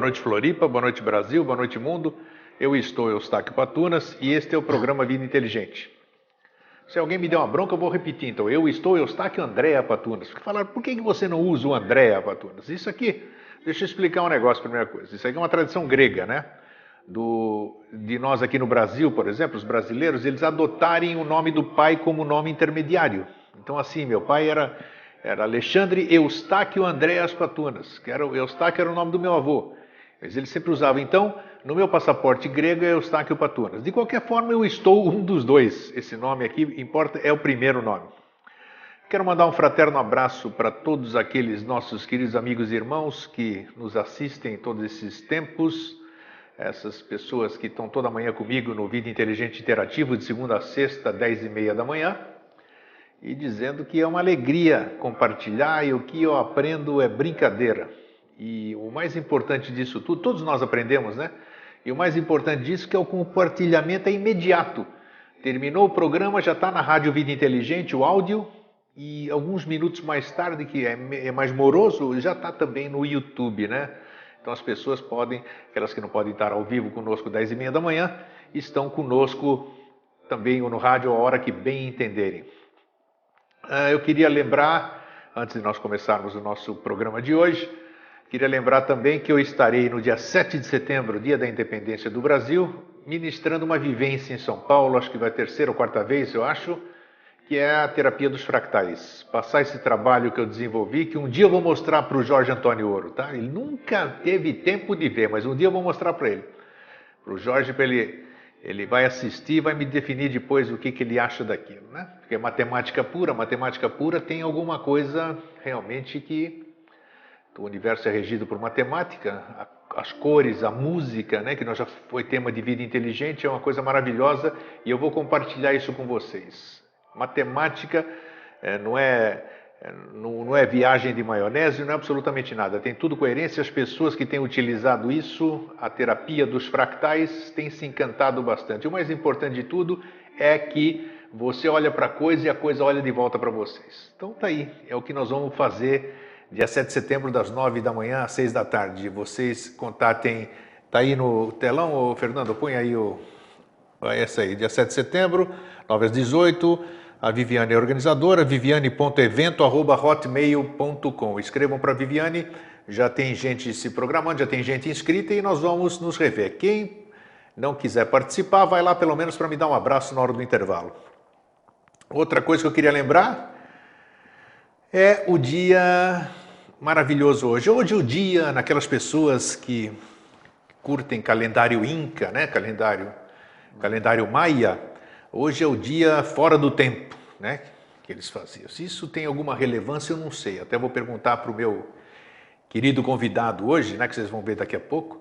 Boa noite, Floripa. Boa noite, Brasil. Boa noite, mundo. Eu estou Eustáquio Patunas e este é o programa Vida Inteligente. Se alguém me der uma bronca, eu vou repetir. Então, eu estou Eustáquio Andréa Patunas. Falaram, por que você não usa o Andréa Patunas? Isso aqui, deixa eu explicar um negócio, primeira coisa. Isso aqui é uma tradição grega, né? Do, de nós aqui no Brasil, por exemplo, os brasileiros, eles adotarem o nome do pai como nome intermediário. Então, assim, meu pai era, era Alexandre Eustáquio Andréas Patunas, que era, Eustáquio era o nome do meu avô. Mas ele sempre usava. Então, no meu passaporte grego é Eustáquio Patunas. De qualquer forma, eu estou um dos dois. Esse nome aqui importa é o primeiro nome. Quero mandar um fraterno abraço para todos aqueles nossos queridos amigos e irmãos que nos assistem todos esses tempos, essas pessoas que estão toda manhã comigo no Vida Inteligente Interativo, de segunda a sexta, dez e meia da manhã, e dizendo que é uma alegria compartilhar e o que eu aprendo é brincadeira. E o mais importante disso tudo, todos nós aprendemos, né? E o mais importante disso que é o compartilhamento é imediato. Terminou o programa, já está na Rádio Vida Inteligente, o áudio, e alguns minutos mais tarde, que é, é mais moroso, já está também no YouTube, né? Então as pessoas podem, aquelas que não podem estar ao vivo conosco às 10 e meia da manhã, estão conosco também no rádio a hora que bem entenderem. Ah, eu queria lembrar, antes de nós começarmos o nosso programa de hoje, Queria lembrar também que eu estarei no dia 7 de setembro, dia da independência do Brasil, ministrando uma vivência em São Paulo, acho que vai terceira ou quarta vez, eu acho, que é a terapia dos fractais. Passar esse trabalho que eu desenvolvi, que um dia eu vou mostrar para o Jorge Antônio Ouro, tá? Ele nunca teve tempo de ver, mas um dia eu vou mostrar para ele. Para o Jorge, para ele, ele vai assistir e vai me definir depois o que, que ele acha daquilo, né? Porque matemática pura, matemática pura tem alguma coisa realmente que o universo é regido por matemática, as cores, a música, né, que nós já foi tema de vida inteligente, é uma coisa maravilhosa e eu vou compartilhar isso com vocês. Matemática é, não, é, é, não, não, é viagem de maionese, não é absolutamente nada. Tem tudo coerência. As pessoas que têm utilizado isso, a terapia dos fractais, têm se encantado bastante. O mais importante de tudo é que você olha para a coisa e a coisa olha de volta para vocês. Então tá aí, é o que nós vamos fazer dia 7 de setembro, das 9 da manhã às 6 da tarde. Vocês contatem, tá aí no telão, ô Fernando, põe aí o, essa aí, dia 7 de setembro, 9 às 18, a Viviane é organizadora, viviane.evento.hotmail.com. Escrevam para Viviane, já tem gente se programando, já tem gente inscrita e nós vamos nos rever. Quem não quiser participar, vai lá pelo menos para me dar um abraço na hora do intervalo. Outra coisa que eu queria lembrar é o dia maravilhoso hoje. Hoje é o dia naquelas pessoas que curtem calendário Inca, né? Calendário, calendário Maia. Hoje é o dia fora do tempo, né? Que eles faziam. Se isso tem alguma relevância, eu não sei. Até vou perguntar para o meu querido convidado hoje, né? Que vocês vão ver daqui a pouco.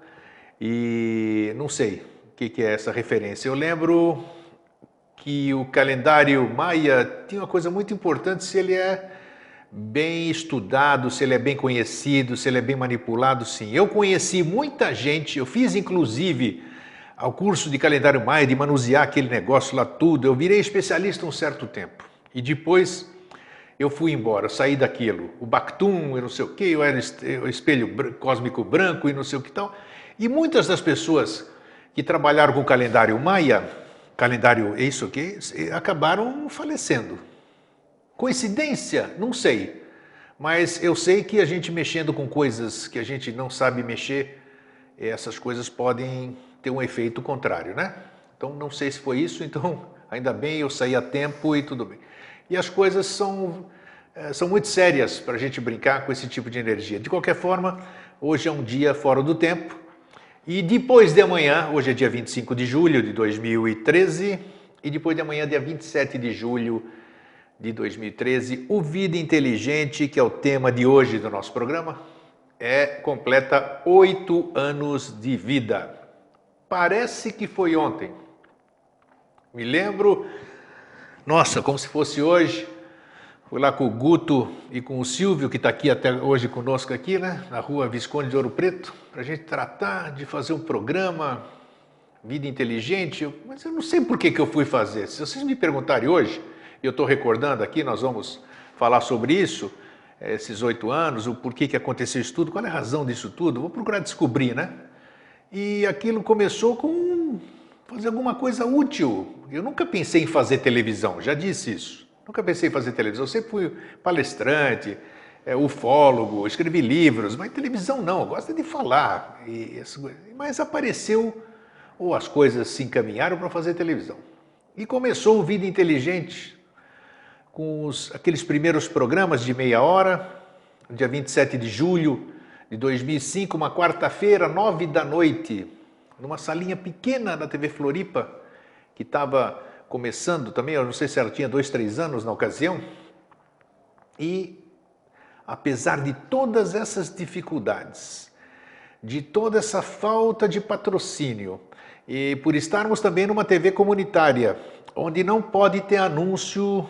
E não sei o que, que é essa referência. Eu lembro que o calendário Maia tinha uma coisa muito importante se ele é bem estudado, se ele é bem conhecido, se ele é bem manipulado, sim. Eu conheci muita gente, eu fiz inclusive ao curso de calendário maia, de manusear aquele negócio lá tudo, eu virei especialista um certo tempo. E depois eu fui embora, saí daquilo. O Bactum, eu não sei o que, eu era o espelho cósmico branco e não sei o que tal. E muitas das pessoas que trabalharam com o calendário maia, calendário isso aqui, acabaram falecendo. Coincidência? Não sei. Mas eu sei que a gente mexendo com coisas que a gente não sabe mexer, essas coisas podem ter um efeito contrário, né? Então não sei se foi isso, então ainda bem eu saí a tempo e tudo bem. E as coisas são, eh, são muito sérias para a gente brincar com esse tipo de energia. De qualquer forma, hoje é um dia fora do tempo. E depois de amanhã, hoje é dia 25 de julho de 2013, e depois de amanhã, dia 27 de julho de 2013, o Vida Inteligente, que é o tema de hoje do nosso programa, é completa oito anos de vida. Parece que foi ontem. Me lembro, nossa, como se fosse hoje. Fui lá com o Guto e com o Silvio, que está aqui até hoje conosco aqui, né? Na rua Visconde de Ouro Preto, para a gente tratar de fazer um programa Vida Inteligente. Mas eu não sei por que, que eu fui fazer. Se vocês me perguntarem hoje, eu estou recordando aqui, nós vamos falar sobre isso. esses oito anos, o porquê que aconteceu isso tudo, qual é a razão disso tudo, vou procurar descobrir, né? E aquilo começou com fazer alguma coisa útil. Eu nunca pensei em fazer televisão, já disse isso. Nunca pensei em fazer televisão. Eu sempre fui palestrante, é, ufólogo, escrevi livros, mas televisão não, eu gosto de falar. E, mas apareceu, ou as coisas se encaminharam para fazer televisão. E começou o Vida Inteligente, com os, aqueles primeiros programas de meia hora, dia 27 de julho de 2005, uma quarta-feira, nove da noite, numa salinha pequena da TV Floripa, que estava começando também, eu não sei se ela tinha dois, três anos na ocasião, e apesar de todas essas dificuldades, de toda essa falta de patrocínio, e por estarmos também numa TV comunitária, onde não pode ter anúncio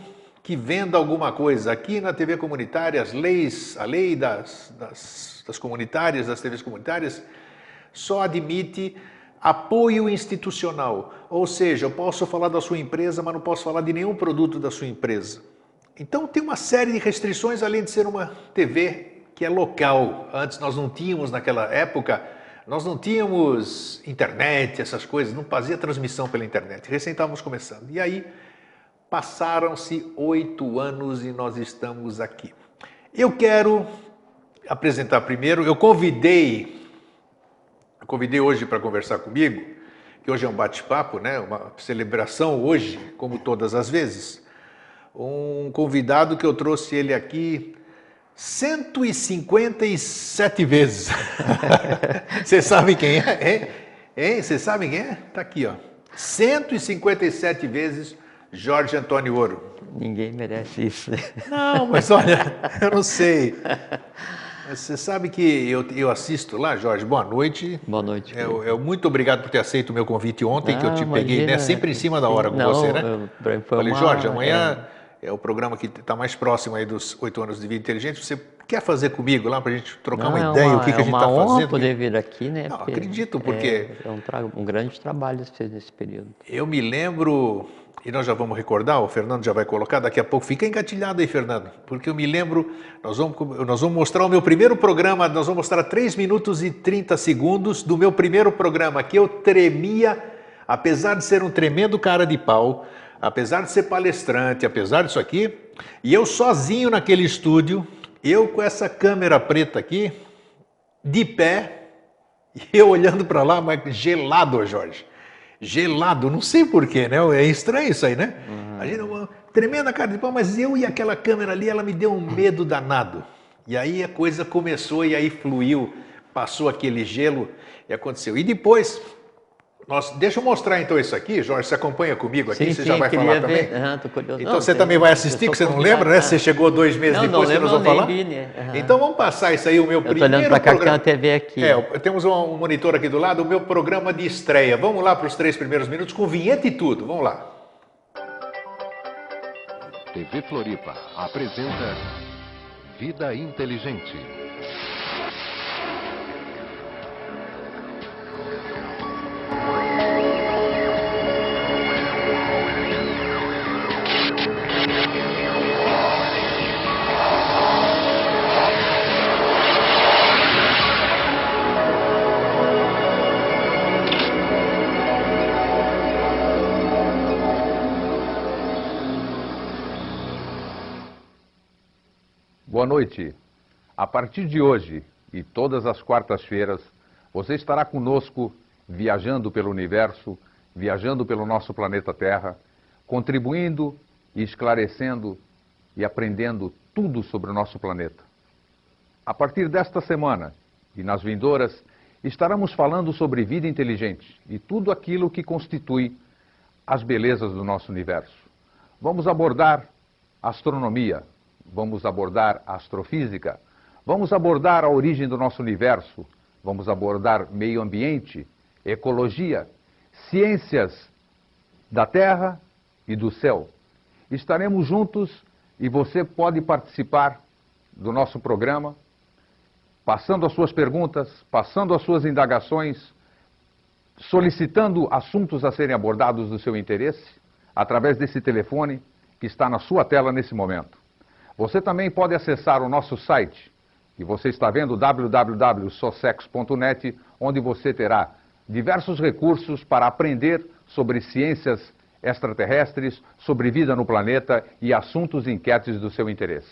que venda alguma coisa. Aqui na TV comunitária, as leis, a lei das, das, das comunitárias, das TVs comunitárias, só admite apoio institucional. Ou seja, eu posso falar da sua empresa, mas não posso falar de nenhum produto da sua empresa. Então tem uma série de restrições, além de ser uma TV que é local. Antes nós não tínhamos, naquela época, nós não tínhamos internet, essas coisas, não fazia transmissão pela internet. Recém estávamos começando. E aí passaram-se oito anos e nós estamos aqui. Eu quero apresentar primeiro, eu convidei, eu convidei hoje para conversar comigo, que hoje é um bate-papo, né? uma celebração hoje, como todas as vezes um convidado que eu trouxe ele aqui 157 vezes. Vocês sabem quem é? Hein? Vocês sabem quem é? Está aqui, ó. 157 vezes Jorge Antônio Ouro. Ninguém merece isso. Não, mas olha, eu não sei. Você sabe que eu, eu assisto lá, Jorge. Boa noite. Boa noite. Eu, eu muito obrigado por ter aceito o meu convite ontem, que eu te peguei, né? Sempre em cima da hora com não, você, né? Eu, Falei, uma, Jorge, amanhã. É é o programa que está mais próximo aí dos oito anos de vida inteligente. Você quer fazer comigo lá para a gente trocar Não, uma é ideia, uma, o que, é que a gente está fazendo? É uma poder vir aqui, né? Não, acredito, porque... É, é um, um, grande trabalho nesse período. Eu me lembro, e nós já vamos recordar, o Fernando já vai colocar daqui a pouco, fica engatilhado aí, Fernando, porque eu me lembro, nós vamos, nós vamos mostrar o meu primeiro programa, nós vamos mostrar 3 minutos e 30 segundos do meu primeiro programa, que eu tremia, apesar de ser um tremendo cara de pau, apesar de ser palestrante, apesar disso aqui, e eu sozinho naquele estúdio, eu com essa câmera preta aqui, de pé, e eu olhando para lá, mas gelado, Jorge. Gelado, não sei porquê, né? É estranho isso aí, né? Uhum. A gente, uma tremenda cara de pau, mas eu e aquela câmera ali, ela me deu um medo danado. E aí a coisa começou e aí fluiu, passou aquele gelo e aconteceu. E depois, nossa, deixa eu mostrar então isso aqui, Jorge. Você acompanha comigo aqui? Sim, você sim, já vai falar ver. também? Uhum, então não, você também vai assistir, que você não lembra, né? Você chegou dois meses não, depois não que nós vamos falar. Vi, né? uhum. Então vamos passar isso aí, o meu eu primeiro. Estou olhando para cá programa. que tem uma TV aqui. É, temos um monitor aqui do lado, o meu programa de estreia. Vamos lá para os três primeiros minutos com vinheta e tudo. Vamos lá. TV Floripa apresenta Vida Inteligente. Boa noite. A partir de hoje e todas as quartas-feiras, você estará conosco viajando pelo universo, viajando pelo nosso planeta Terra, contribuindo e esclarecendo e aprendendo tudo sobre o nosso planeta. A partir desta semana e nas vindouras, estaremos falando sobre vida inteligente e tudo aquilo que constitui as belezas do nosso universo. Vamos abordar astronomia, vamos abordar astrofísica, vamos abordar a origem do nosso universo, vamos abordar meio ambiente, ecologia, ciências da terra e do céu. Estaremos juntos e você pode participar do nosso programa, passando as suas perguntas, passando as suas indagações, solicitando assuntos a serem abordados do seu interesse, através desse telefone que está na sua tela nesse momento. Você também pode acessar o nosso site, que você está vendo www.sosex.net, onde você terá diversos recursos para aprender sobre ciências extraterrestres, sobre vida no planeta e assuntos inquietos do seu interesse.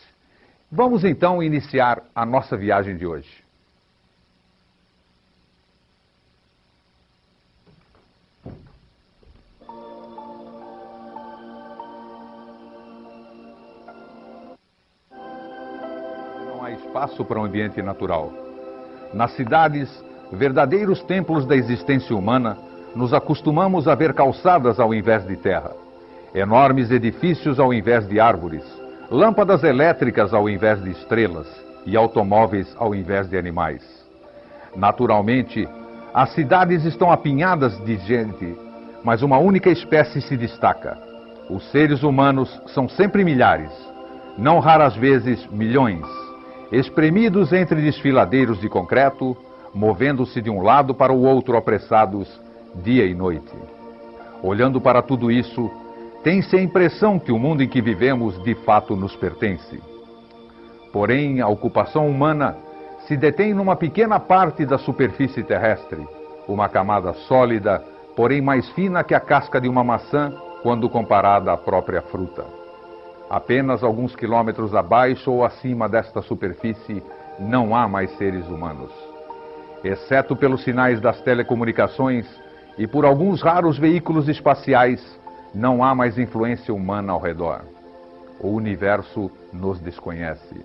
Vamos então iniciar a nossa viagem de hoje. Não há espaço para um ambiente natural. Nas cidades, verdadeiros templos da existência humana, nos acostumamos a ver calçadas ao invés de terra, enormes edifícios ao invés de árvores, lâmpadas elétricas ao invés de estrelas e automóveis ao invés de animais. Naturalmente, as cidades estão apinhadas de gente, mas uma única espécie se destaca. Os seres humanos são sempre milhares, não raras vezes milhões, espremidos entre desfiladeiros de concreto, movendo-se de um lado para o outro apressados, dia e noite. Olhando para tudo isso, tem-se a impressão que o mundo em que vivemos de fato nos pertence. Porém, a ocupação humana se detém numa pequena parte da superfície terrestre, uma camada sólida, porém mais fina que a casca de uma maçã quando comparada à própria fruta. Apenas alguns quilômetros abaixo ou acima desta superfície não há mais seres humanos. Exceto pelos sinais das telecomunicações e por alguns raros veículos espaciais, não há mais influência humana ao redor. O universo nos desconhece.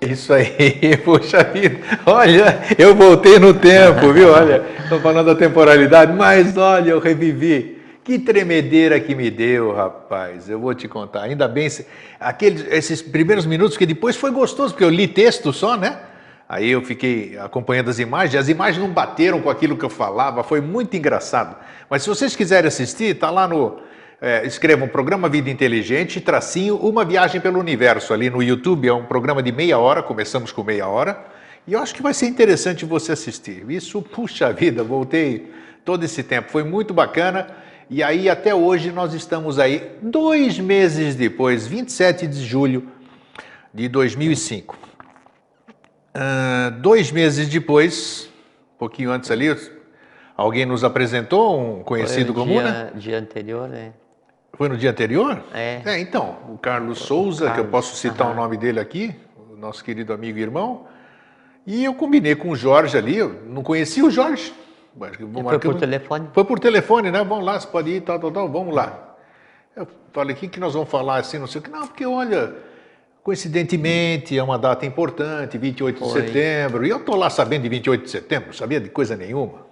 Isso aí, poxa vida. Olha, eu voltei no tempo, viu? Olha, estou falando da temporalidade, mas olha, eu revivi. Que tremedeira que me deu, rapaz. Eu vou te contar. Ainda bem, aqueles, esses primeiros minutos, que depois foi gostoso, porque eu li texto só, né? Aí eu fiquei acompanhando as imagens, as imagens não bateram com aquilo que eu falava, foi muito engraçado. Mas se vocês quiserem assistir, tá lá no. É, escrevam Programa Vida Inteligente, tracinho, Uma Viagem pelo Universo, ali no YouTube. É um programa de meia hora, começamos com meia hora. E eu acho que vai ser interessante você assistir. Isso, puxa vida, voltei todo esse tempo, foi muito bacana. E aí, até hoje, nós estamos aí, dois meses depois, 27 de julho de 2005. Uh, dois meses depois, um pouquinho antes ali, alguém nos apresentou, um conhecido Foi no comum, dia, né? dia anterior, né? Foi no dia anterior? É. então, o Carlos Souza, que eu Carlos, posso citar aham. o nome dele aqui, o nosso querido amigo e irmão, e eu combinei com o Jorge ali, eu não conhecia o Jorge. mas Foi por telefone? Foi por telefone, né? Vamos lá, você pode ir, tal, tal, tal, vamos lá. Eu falei, o que, que nós vamos falar assim, não sei o que. Não, porque olha, coincidentemente é uma data importante, 28 de Foi. setembro, e eu estou lá sabendo de 28 de setembro, não sabia de coisa nenhuma.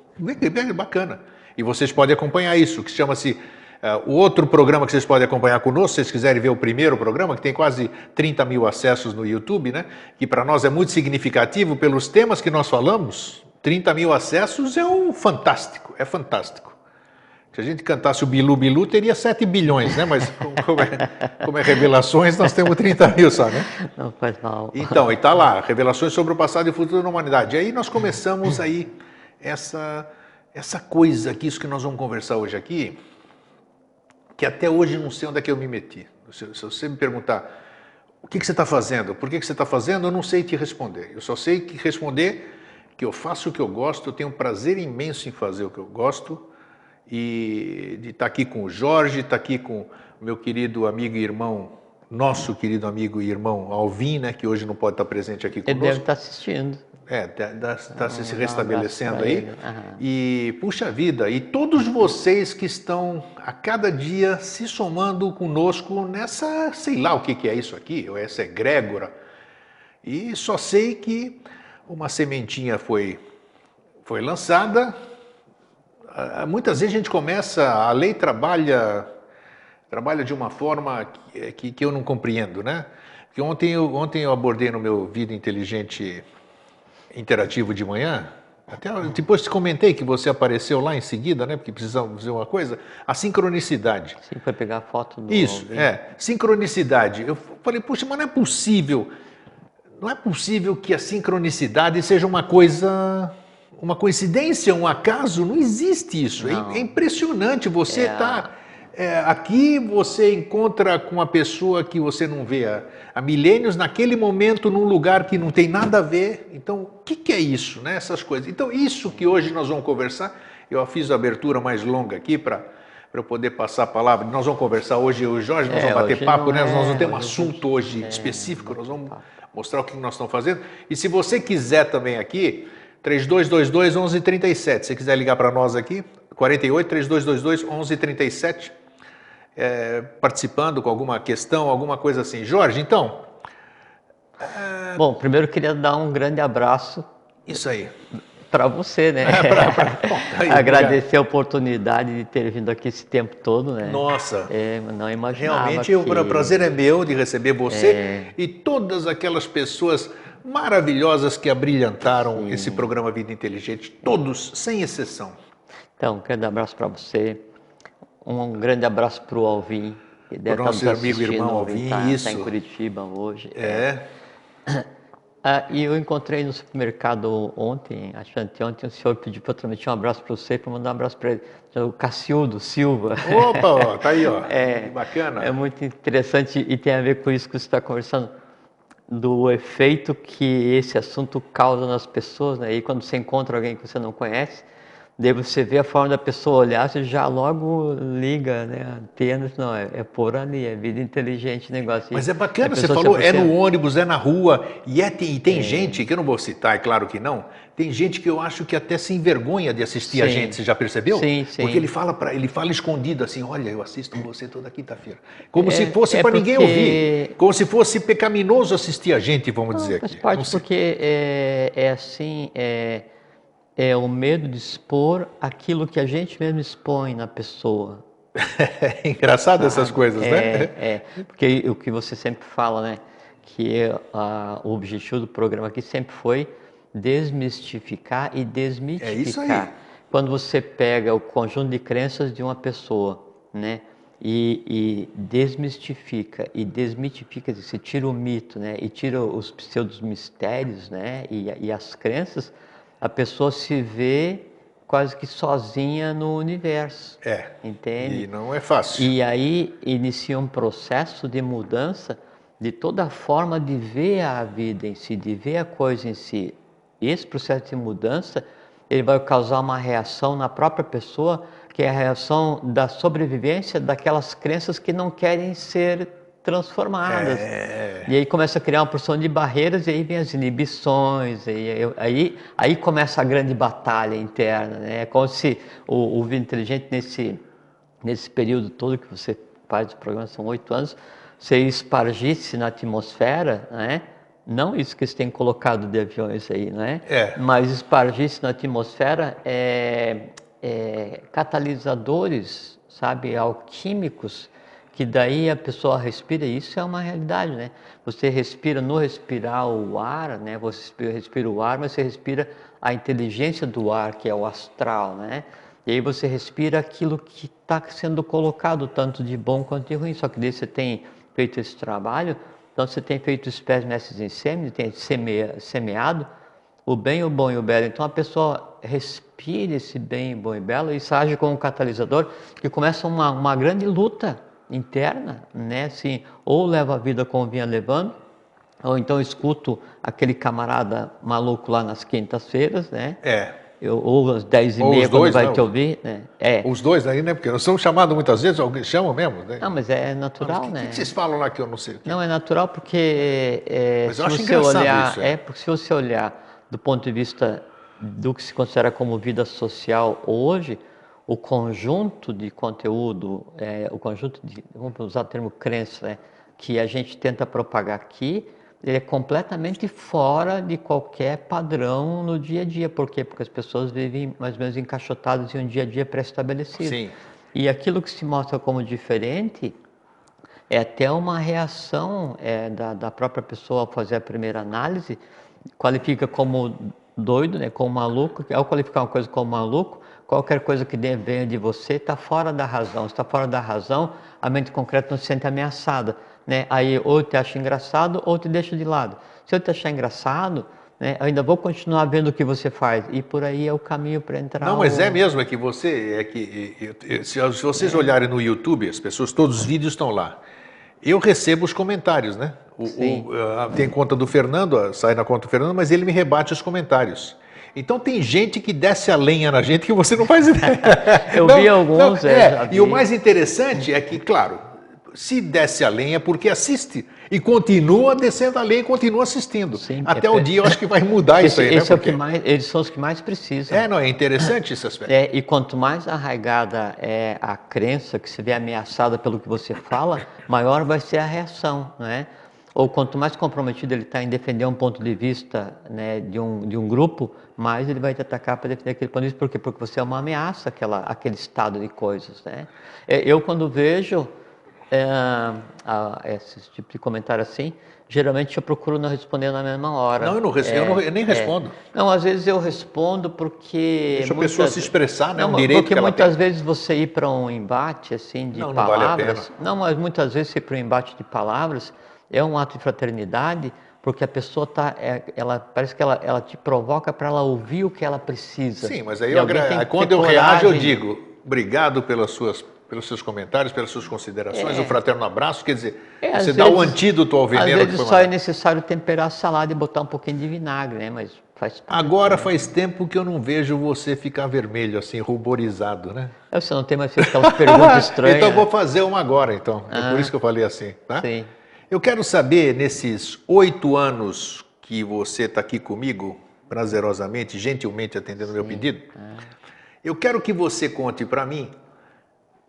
Bacana. E vocês podem acompanhar isso, que chama-se. eh, o outro programa que vocês podem acompanhar conosco, se vocês quiserem ver o primeiro programa, que tem quase 30 mil acessos no YouTube, né? Que para nós é muito significativo pelos temas que nós falamos. 30 mil acessos é um fantástico, é fantástico. Se a gente cantasse o Bilu Bilu, teria 7 bilhões, né? Mas como é, como é revelações, nós temos 30 mil só, né? Não faz mal. Então, e tá lá, revelações sobre o passado e o futuro da humanidade. E aí nós começamos aí essa, essa coisa aqui, isso que nós vamos conversar hoje aqui, que até hoje não sei onde é que eu me meti. Se, se você me perguntar o que, que você está fazendo, por que, que você está fazendo, eu não sei te responder. Eu só sei que responder que eu faço o que eu gosto, eu tenho um prazer imenso em fazer o que eu gosto e de estar aqui com o Jorge, estar aqui com o meu querido amigo e irmão, nosso querido amigo e irmão Alvin, né, que hoje não pode estar presente aqui Ele deve conosco. estar assistindo. É, está se, se um restabelecendo aí. Aham. E, puxa vida, e todos vocês que estão a cada dia se somando conosco nessa, sei lá o que, que é isso aqui, ou essa egrégora. E só sei que uma sementinha foi, foi lançada. Ah, Muitas vezes a gente começa, a lei trabalha, trabalha de uma forma que, que, que eu não compreendo, né? Que ontem eu, ontem eu abordei no meu Vida Inteligente interativo de manhã. Até depois te comentei que você apareceu lá em seguida, né? Porque precisamos dizer uma coisa. A sincronicidade. Sim, foi pegar a foto do. Isso, alguém. é. Sincronicidade. Eu falei, puxa, mas não é possível. Não é possível que a sincronicidade seja uma coisa. Uma coincidência, um acaso. Não existe isso. É- Não. É, impressionante. Você É a- está é, aqui você encontra com uma pessoa que você não vê há, há, milênios, naquele momento, num lugar que não tem nada a ver. Então, o que, que, é isso, né? Essas coisas. Então, isso que hoje nós vamos conversar, eu fiz a abertura mais longa aqui para para eu poder passar a palavra. Nós vamos conversar hoje, eu e o Jorge, nós é, vamos bater papo, né? É, nós não temos um assunto hoje é, específico, nós vamos mostrar o que nós estamos fazendo. E se você quiser também aqui, 3222 1137, se quiser ligar para nós aqui, 48 3222 1137, é, participando com alguma questão, alguma coisa assim. Jorge, então. É... Bom, primeiro eu queria dar um grande abraço. Isso aí para você, né? É, pra, pra... Bom, aí, Agradecer a oportunidade de ter vindo aqui esse tempo todo, né? Nossa! É, não imaginava Realmente que... o prazer é meu de receber você é... e todas aquelas pessoas maravilhosas que abrilhantaram Sim. esse programa Vida Inteligente, todos, sem exceção. Então, um grande abraço para você, um grande abraço para o Alvin, que deve estar nosso amigo irmão Alvin, tá, isso. Está em Curitiba hoje. É. é. Ah, e eu encontrei no supermercado ontem, acho que anteontem, o senhor pediu para eu transmitir um abraço para você, para mandar um abraço para ele, o Cacildo Silva. Opa, ó, tá aí, ó. É, que bacana. É muito interessante e tem a ver com isso que você está conversando, do efeito que esse assunto causa nas pessoas, né? E quando você encontra alguém que você não conhece, Daí você vê a forma da pessoa olhar, você já logo liga, né? Antenas, não, é, é por ali, é vida inteligente negócio. Mas é bacana, você falou, é no ônibus, é na rua, e, é, tem, e tem é. gente, que eu não vou citar, é claro que não, tem gente que eu acho que até se envergonha de assistir sim. a gente, você já percebeu? Sim, sim. Porque ele fala, pra, ele fala escondido assim, olha, eu assisto você toda quinta-feira. Como é, se fosse é para porque... ninguém ouvir, como se fosse pecaminoso assistir a gente, vamos não, dizer faz aqui. Parte porque é, é assim, é é o medo de expor aquilo que a gente mesmo expõe na pessoa. É engraçado essas coisas, é, né? É, porque o que você sempre fala, né? Que a, o objetivo do programa aqui sempre foi desmistificar e desmitificar. É isso aí. Quando você pega o conjunto de crenças de uma pessoa, né? E, e desmistifica e desmitifica, você tira o mito, né? E tira os pseudos mistérios, né? E, e as crenças, a pessoa se vê quase que sozinha no universo. É. Entende? E não é fácil. E aí inicia um processo de mudança de toda a forma de ver a vida em si, de ver a coisa em si. E esse processo de mudança, ele vai causar uma reação na própria pessoa, que é a reação da sobrevivência daquelas crenças que não querem ser transformadas. É... E aí começa a criar uma porção de barreiras e aí vem as inibições, e aí, aí começa a grande batalha interna. Né? É como se o, o Inteligente, nesse, nesse período todo que você faz o programa, são oito anos, você espargisse na atmosfera, né? não isso que você tem colocado de aviões aí, né? É. mas espargisse na atmosfera é, é, catalisadores, sabe, alquímicos, que daí a pessoa respira, isso é uma realidade, né? Você respira no respirar o ar, né? Você respira o ar, mas você respira a inteligência do ar, que é o astral, né? E aí você respira aquilo que está sendo colocado, tanto de bom quanto de ruim. Só que daí você tem feito esse trabalho, então você tem feito espécies nesses insêmios, tem semeado o bem, o bom e o belo. Então a pessoa respira esse bem, bom e belo e isso age como um catalisador que começa uma, uma grande luta interna, né? Assim, ou levo a vida como vinha levando, ou então escuto aquele camarada maluco lá nas quintas-feiras, né? É. Eu, ou às 10 e meia, quando vai não. te ouvir, né? É. Os dois aí, né? Porque nós somos chamados muitas vezes, alguém chama mesmo, né? Não, mas é natural, mas né? O que, vocês falam lá que eu não sei? Não, é natural porque é, mas eu acho você olhar, isso, é. é, porque se você olhar do ponto de vista do que se considera como vida social hoje, o conjunto de conteúdo, é, o conjunto de, vamos usar o termo crença, né, que a gente tenta propagar aqui, ele é completamente fora de qualquer padrão no dia a dia. Por quê? Porque as pessoas vivem mais ou menos encaixotadas em um dia a dia pré-estabelecido. Sim. E aquilo que se mostra como diferente é até uma reação é, da, da própria pessoa ao fazer a primeira análise, qualifica como doido, né, como maluco, ao qualificar uma coisa como maluco, Qualquer coisa que venha de você está fora da razão. Está fora da razão, a mente concreta não se sente ameaçada. Né? Aí ou te acha engraçado ou te deixa de lado. Se eu te achar engraçado, né? Eu ainda vou continuar vendo o que você faz. E por aí é o caminho para entrar. Não, mas o- é mesmo, é que você. É que, se, se vocês olharem no YouTube, as pessoas, todos os vídeos estão lá. Eu recebo os comentários, né? O- o- ah, tem conta do Fernando, sai na conta do Fernando, mas ele me rebate os comentários. Então tem gente que desce a lenha na gente que você não faz ideia. Eu vi alguns, é, é, já E o mais interessante é que, claro, se desce a lenha é porque assiste e continua descendo a lenha e continua assistindo. Sim, Até é o dia eu acho que vai mudar isso esse, aí, né? esse é o Porque- que mais, eles são os que mais precisam. É, não, é interessante esse aspecto. É, e quanto mais arraigada é a crença que se vê ameaçada pelo que você fala, maior vai ser a reação, né? Ou quanto mais comprometido ele está em defender um ponto de vista né, de, um, de um grupo, mais ele vai te atacar para defender aquele ponto de vista. Por quê? Porque você é uma ameaça àquela, àquele estado de coisas, né? É, Eu, quando vejo é, a- esse tipo de comentário assim, geralmente eu procuro não responder na mesma hora. Não, eu, não, res- eu, não- eu nem respondo. Não, às vezes eu respondo porque. Deixa a pessoa muitas- se expressar, né? Não, um direito porque muitas tem. vezes você ir para um embate assim de Não, não vale a palavras. Não, mas muitas vezes ir para um embate de palavras é um ato de fraternidade, porque a pessoa tá, é- ela parece que ela, ela te provoca para ela ouvir o que ela precisa. Sim, mas aí eu agra- que quando eu reajo, eu digo obrigado pelas suas, pelos seus comentários, pelas suas considerações, É. um fraterno abraço. Quer dizer, É, às você dá o vezes- antídoto ao Às veneno que vezes foi só é necessário temperar a salada e botar um pouquinho de vinagre, né? Mas faz. Agora faz tempo que eu não vejo você ficar vermelho, assim, ruborizado, né? Você não tem mais feito aquelas perguntas estranhas. então eu vou fazer uma agora, então. É Ah. por isso que eu falei assim, tá? Sim. Eu quero saber, nesses oito anos que você está aqui comigo, prazerosamente, gentilmente atendendo o meu pedido, eu quero que você conte para mim,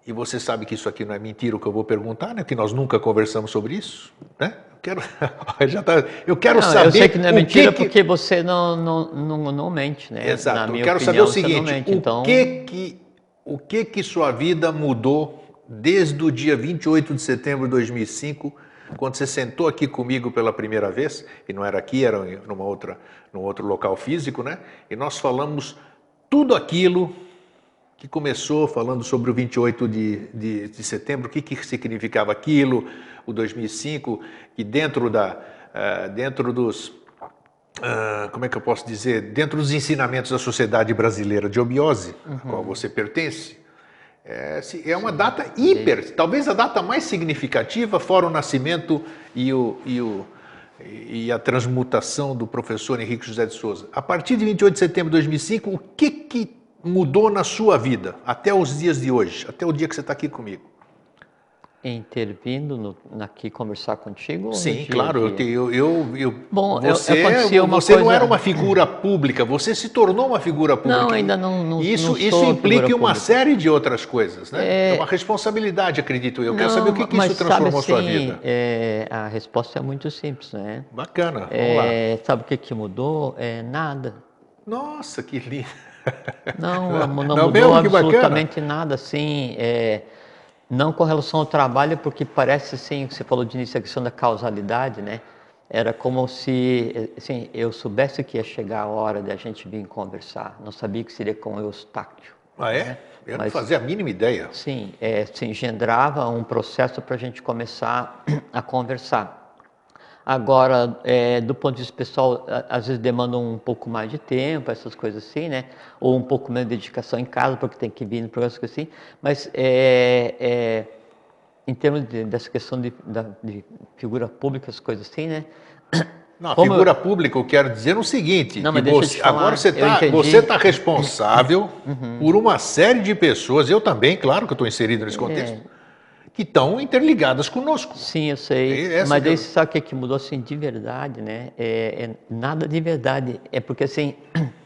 e você sabe que isso aqui não é mentira o que eu vou perguntar, né? Que nós nunca conversamos sobre isso, né? Eu quero, Já tá- eu quero Não, saber. eu sei que não é mentira que porque você não, não, não, não mente, né? Exato. Na minha eu quero opinião, saber o seguinte: mente, o então... que que o que que sua vida mudou desde o dia 28 de setembro de 2005, quando você sentou aqui comigo pela primeira vez, e não era aqui, era numa outra, num outro local físico, né? E nós falamos tudo aquilo que começou falando sobre o 28 de, de, de setembro, o que, que significava aquilo, o 2005, que dentro, da, ah, dentro dos, ah, como é que eu posso dizer, dentro dos ensinamentos da sociedade brasileira de obiose, a qual você pertence, é, é uma data hiper, talvez a data mais significativa, fora o nascimento e, o, e, o, e a transmutação do professor Henrique José de Souza. A partir de 28 de setembro de 2005, o que, que mudou na sua vida até os dias de hoje, até o dia que você está aqui comigo? Intervindo no, aqui conversar contigo? Sim, claro. Eu, eu, eu, eu- Bom, eu- você, uma você não coisa- era uma figura pública, você se tornou uma figura pública. Não, ainda não- não- Isso, não isso implica uma pública. série de outras coisas, né? É, É- uma responsabilidade, acredito eu. Eu quero Não, saber o que, que isso transformou sabe, sua assim, vida. é, a resposta é muito simples, né? Bacana, vamos lá. É, sabe o que, que mudou? É nada. Nossa, que lindo. Não, não, Não mudou mesmo? Absolutamente nada, assim, é, não com relação ao trabalho, porque parece, assim, você falou de início, a questão da causalidade, né? Era como se, assim, eu soubesse que ia chegar a hora de a gente vir conversar, não sabia que seria com o Eustáquio. Ah, é? Eu não Mas- fazia a mínima ideia. Sim, é, se engendrava um processo para a gente começar a conversar. Agora, é, do ponto de vista pessoal, às vezes demanda um pouco mais de tempo, essas coisas assim, né? Ou um pouco menos de dedicação em casa, porque tem que vir no programa, coisas assim. Mas, é, é, em termos de- dessa questão de, da- de figura pública, as coisas assim, né? Não, Como figura pública, eu quero dizer o seguinte: Não, eu você- falar, agora você eu está tá responsável Uhum. por uma série de pessoas, eu também, claro que eu estou inserido nesse contexto, É. que estão interligadas conosco. Sim, eu sei. Essa Mas eu- daí você sabe o que, que mudou assim de verdade, né? É, é nada de verdade. É porque assim.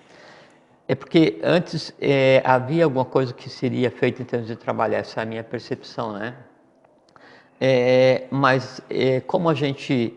É porque antes é, havia alguma coisa que seria feita em termos de trabalho, essa é a minha percepção, né? É, mas é, como a gente.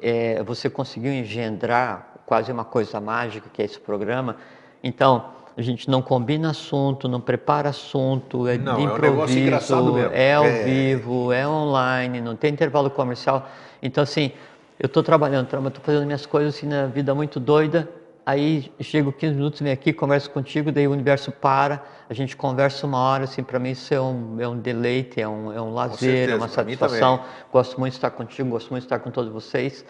é, você conseguiu engendrar quase uma coisa mágica que é esse programa, então a gente não combina assunto, não prepara assunto, é Não, de é um negócio engraçado improviso, mesmo. é ao É. vivo, é online, não tem intervalo comercial. Então, assim, eu estou trabalhando, estou fazendo minhas coisas assim na vida muito doida. Aí chego 15 minutos, venho aqui, converso contigo, daí o universo para, a gente conversa uma hora, assim, para mim isso é um, é um deleite, é um, é um lazer, certeza, é uma satisfação. Gosto muito de estar contigo, gosto muito de estar com todos vocês.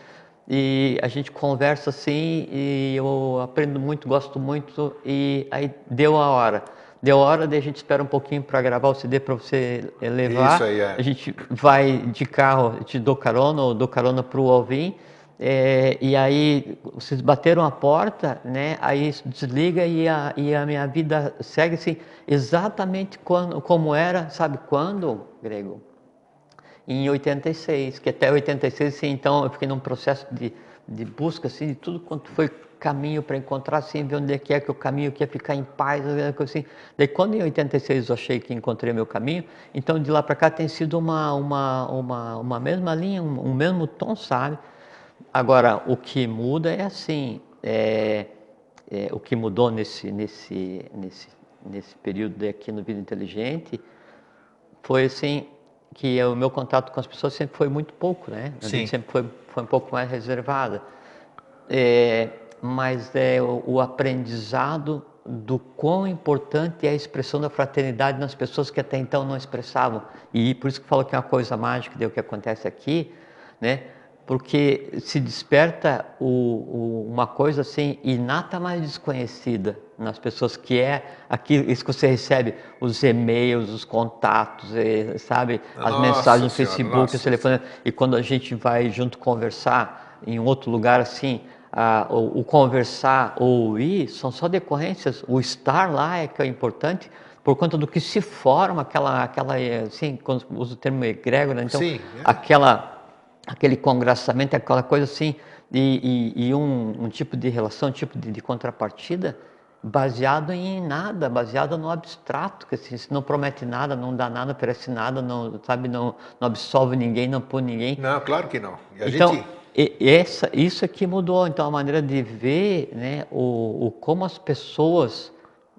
E a gente conversa assim e eu aprendo muito, gosto muito e aí deu a hora. Deu a hora, daí a gente espera um pouquinho para gravar o CD para você levar. Isso aí, é. A gente vai de carro, te dou carona ou dou carona para o Alvin. É, e aí vocês bateram a porta, né? Aí desliga e a, e a minha vida segue assim, exatamente quando, como era, sabe quando, Grego? Em 86, que até 86, assim, então eu fiquei num processo de, de busca, assim, de tudo quanto foi caminho para encontrar, assim, ver onde é que é que o caminho que ia ficar em paz, assim. Daí quando em 86 eu achei que encontrei meu caminho, então de lá para cá tem sido uma, uma, uma, uma mesma linha, um, um mesmo tom, sabe? Agora, o que muda é assim, é, é, o que mudou nesse, nesse, nesse, nesse período aqui no Vida Inteligente foi assim, que o meu contato com as pessoas sempre foi muito pouco, né? A Sim. gente sempre foi, foi um pouco mais reservada. É, mas é o, o aprendizado do quão importante é a expressão da fraternidade nas pessoas que até então não expressavam. E por isso que eu falo que é uma coisa mágica de o que acontece aqui, né? Porque se desperta o, o, uma coisa assim inata mais desconhecida nas pessoas que é aquilo isso que você recebe os e-mails, os contatos, eh, sabe, as Nossa mensagens no Facebook, nossa o telefone e quando a gente vai junto conversar em outro lugar assim, ah, o, o, conversar ou o ir são só decorrências. O estar lá é que é importante por conta do que se forma aquela, aquela assim, quando uso o termo egrégora, então Sim, é. aquela, aquele congraçamento, aquela coisa assim, e, e, e um, um, tipo de relação, um tipo de, de, contrapartida baseado em nada, baseado no abstrato, que assim, se não promete nada, não dá nada, oferece nada, não sabe, não, não absolve ninguém, não põe ninguém. Não, claro que não. então gente... essa, isso aqui mudou, então a maneira de ver, né, o, o como as pessoas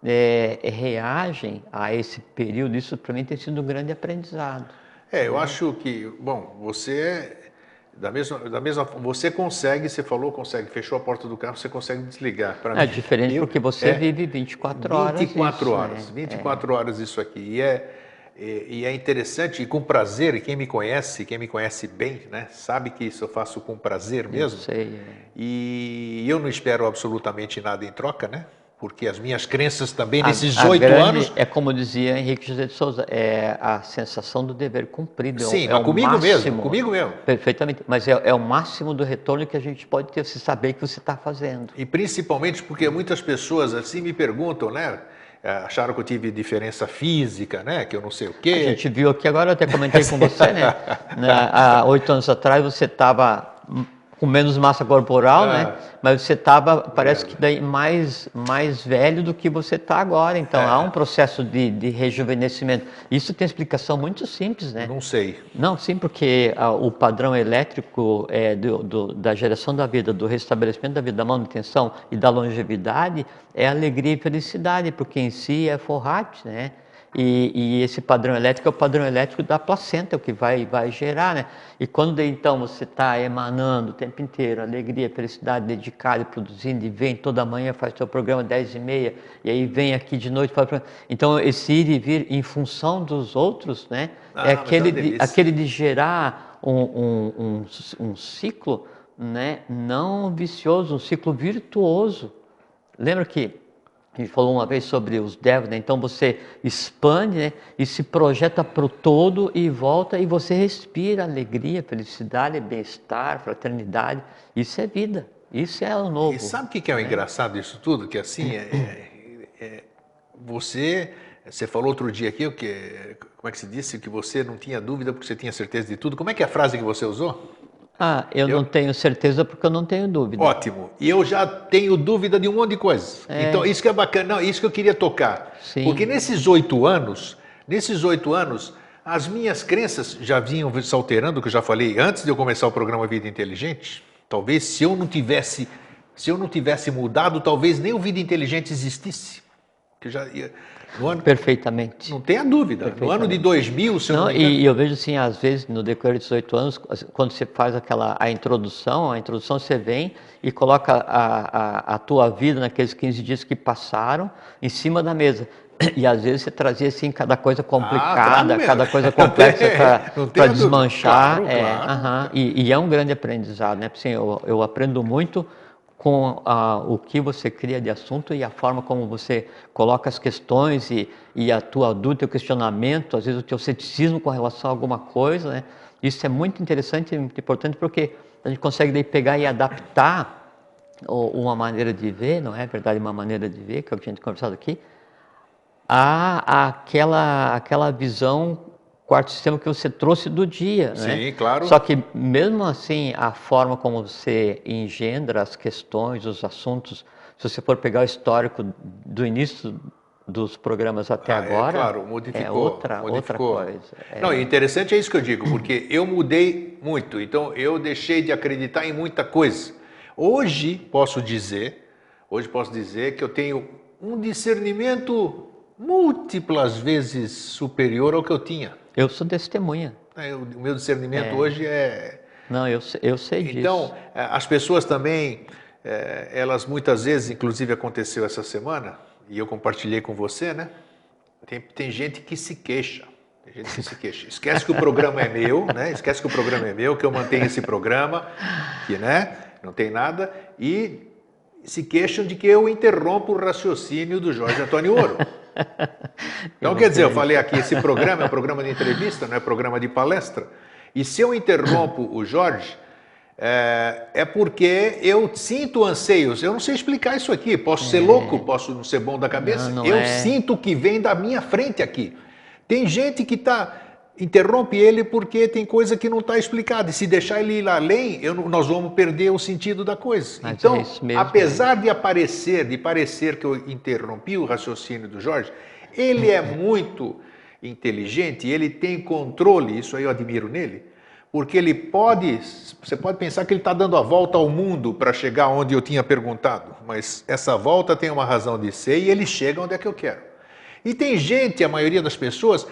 é, reagem a esse período, isso para mim tem sido um grande aprendizado. É, eu acho que, bom, você da mesma, da mesma você consegue, você falou, consegue, fechou a porta do carro, você consegue desligar. Pra é mim, diferente eu, porque você é, vive 24 horas. 24 isso, horas, né? 24 é. horas isso aqui. E é, e, e, é interessante e com prazer, e quem me conhece, quem me conhece bem, né, sabe que isso eu faço com prazer mesmo. Eu sei. E eu não espero absolutamente nada em troca, né? Porque as minhas crenças também a, nesses oito anos. É como dizia Henrique José de Souza, é a sensação do dever cumprido. Sim, é, é comigo máximo, mesmo, comigo mesmo. Perfeitamente, mas é, é, o máximo do retorno que a gente pode ter se saber que você está fazendo. E principalmente porque muitas pessoas assim me perguntam, né? Acharam que eu tive diferença física, né? Que eu não sei o quê. A gente viu aqui agora, eu até comentei com você, né? Há oito anos atrás você estava com menos massa corporal, né? Mas você estava, parece que daí mais, mais velho do que você está agora. Então É. há um processo de, de rejuvenescimento. Isso tem explicação muito simples, né? Não sei. Não, sim, porque ah, o padrão elétrico é, do, do- da geração da vida, do restabelecimento da vida, da manutenção e da longevidade é alegria e felicidade, porque em si é forrate, né? E, e esse padrão elétrico é o padrão elétrico da placenta, é o que vai, vai gerar, né? E quando então você está emanando o tempo inteiro alegria, felicidade, dedicado, e produzindo, e vem toda manhã, faz seu programa 10 e meia, e aí vem aqui de noite, faz. Então esse ir e vir em função dos outros, né? Ah, é mas aquele, é de, aquele de gerar um, um, um, um ciclo né, não vicioso, um ciclo virtuoso. Lembra que a gente falou uma vez sobre os devas, né? então você expande né, e se projeta para o todo e volta e você respira alegria, felicidade, bem-estar, fraternidade. Isso é vida, isso é o novo. E sabe o que que é o engraçado disso tudo? Que assim, é, é- é- você, você falou outro dia aqui, o que, como é que se disse? Que você não tinha dúvida porque você tinha certeza de tudo. Como é que é a frase que você usou? Ah, eu, Eu- não tenho certeza porque eu não tenho dúvida. Ótimo. E eu já tenho dúvida de um monte de coisas. É. Então, isso que é bacana. Não, isso que eu queria tocar. Sim. Porque nesses oito anos, nesses oito anos, as minhas crenças já vinham se alterando, que eu já falei antes de eu começar o programa Vida Inteligente. Talvez se eu não tivesse, se eu não tivesse mudado, talvez nem o Vida Inteligente existisse. Que já ano, Perfeitamente. não tenha dúvida. No ano de 2000, se não, Não, me engano, e, e eu vejo assim, às vezes, no decorrer de 18 anos, quando você faz aquela a introdução, a introdução você vem e coloca a, a, a tua vida naqueles 15 dias que passaram em cima da mesa. E às vezes você trazia assim cada coisa complicada, claro cada coisa complexa para desmanchar. Claro, é, claro. aham, e, e é um grande aprendizado, né? Assim, eu, eu aprendo muito com a, o que você cria de assunto e a forma como você coloca as questões e, e a tua dúvida, o questionamento, às vezes o teu ceticismo com relação a alguma coisa, né? Isso é muito interessante e muito importante porque a gente consegue daí pegar e adaptar uma maneira de ver, não é verdade, uma maneira de ver, que é o que a gente tem conversado aqui, a aquela, aquela visão quarto sistema que você trouxe do dia. né? Sim, claro. Só que mesmo assim, a forma como você engendra as questões, os assuntos, se você for pegar o histórico do início dos programas até Ah, é, agora, claro, modificou, é outra, outra modificou. coisa. É. Não, interessante é isso que eu digo, porque eu mudei muito, então eu deixei de acreditar em muita coisa. Hoje posso dizer, hoje posso dizer que eu tenho um discernimento múltiplas vezes superior ao que eu tinha. Eu sou testemunha. É, O meu discernimento hoje é Não, eu, eu sei disso. então, eh, as pessoas também, eh, elas muitas vezes, inclusive aconteceu essa semana, e eu compartilhei com você, né? Tem, tem gente que se queixa. Tem gente que se queixa. Esquece que o programa é meu, né? Esquece que o programa é meu, que eu mantenho esse programa, que, né? Não tem nada. E se queixam de que eu interrompo o raciocínio do Jorge Antônio Ouro. Então, quer dizer, eu falei aqui, esse programa é um programa de entrevista, não é programa de palestra. E se eu interrompo o Jorge, é, é porque eu sinto anseios. Eu não sei explicar isso aqui. Posso ser louco, posso não ser bom da cabeça. É. Não, não eu é. sinto o que vem da minha frente aqui. Tem gente que tá interrompe ele porque tem coisa que não está explicada. E se deixar ele ir além, eu nós vamos perder o sentido da coisa. Mas então, é isso mesmo, apesar de aparecer, de parecer que eu interrompi o raciocínio do Jorge, ele é muito inteligente, ele tem controle, isso aí eu admiro nele, porque ele pode, você pode pensar que ele está dando a volta ao mundo para chegar onde eu tinha perguntado, mas essa volta tem uma razão de ser e ele chega onde é que eu quero. E tem gente, a maioria das pessoas,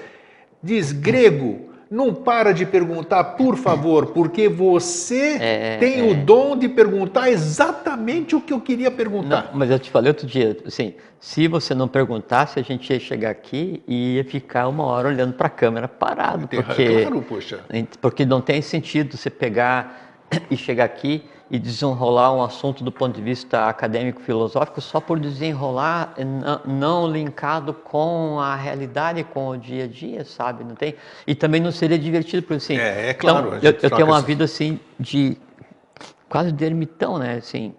diz grego, não para de perguntar, por favor, porque você É, tem o dom de perguntar exatamente o que eu queria perguntar. Não, mas eu te falei outro dia, assim, se você não perguntasse, a gente ia chegar aqui e ia ficar uma hora olhando para a câmera parado, porque, Claro, poxa. porque não tem sentido você pegar e chegar aqui e desenrolar um assunto do ponto de vista acadêmico-filosófico só por desenrolar, não linkado com a realidade, com o dia a dia, sabe? Não tem? E também não seria divertido, porque assim, É, é claro, a então, eu, eu tenho uma vida assim de quase de ermitão, né? Assim,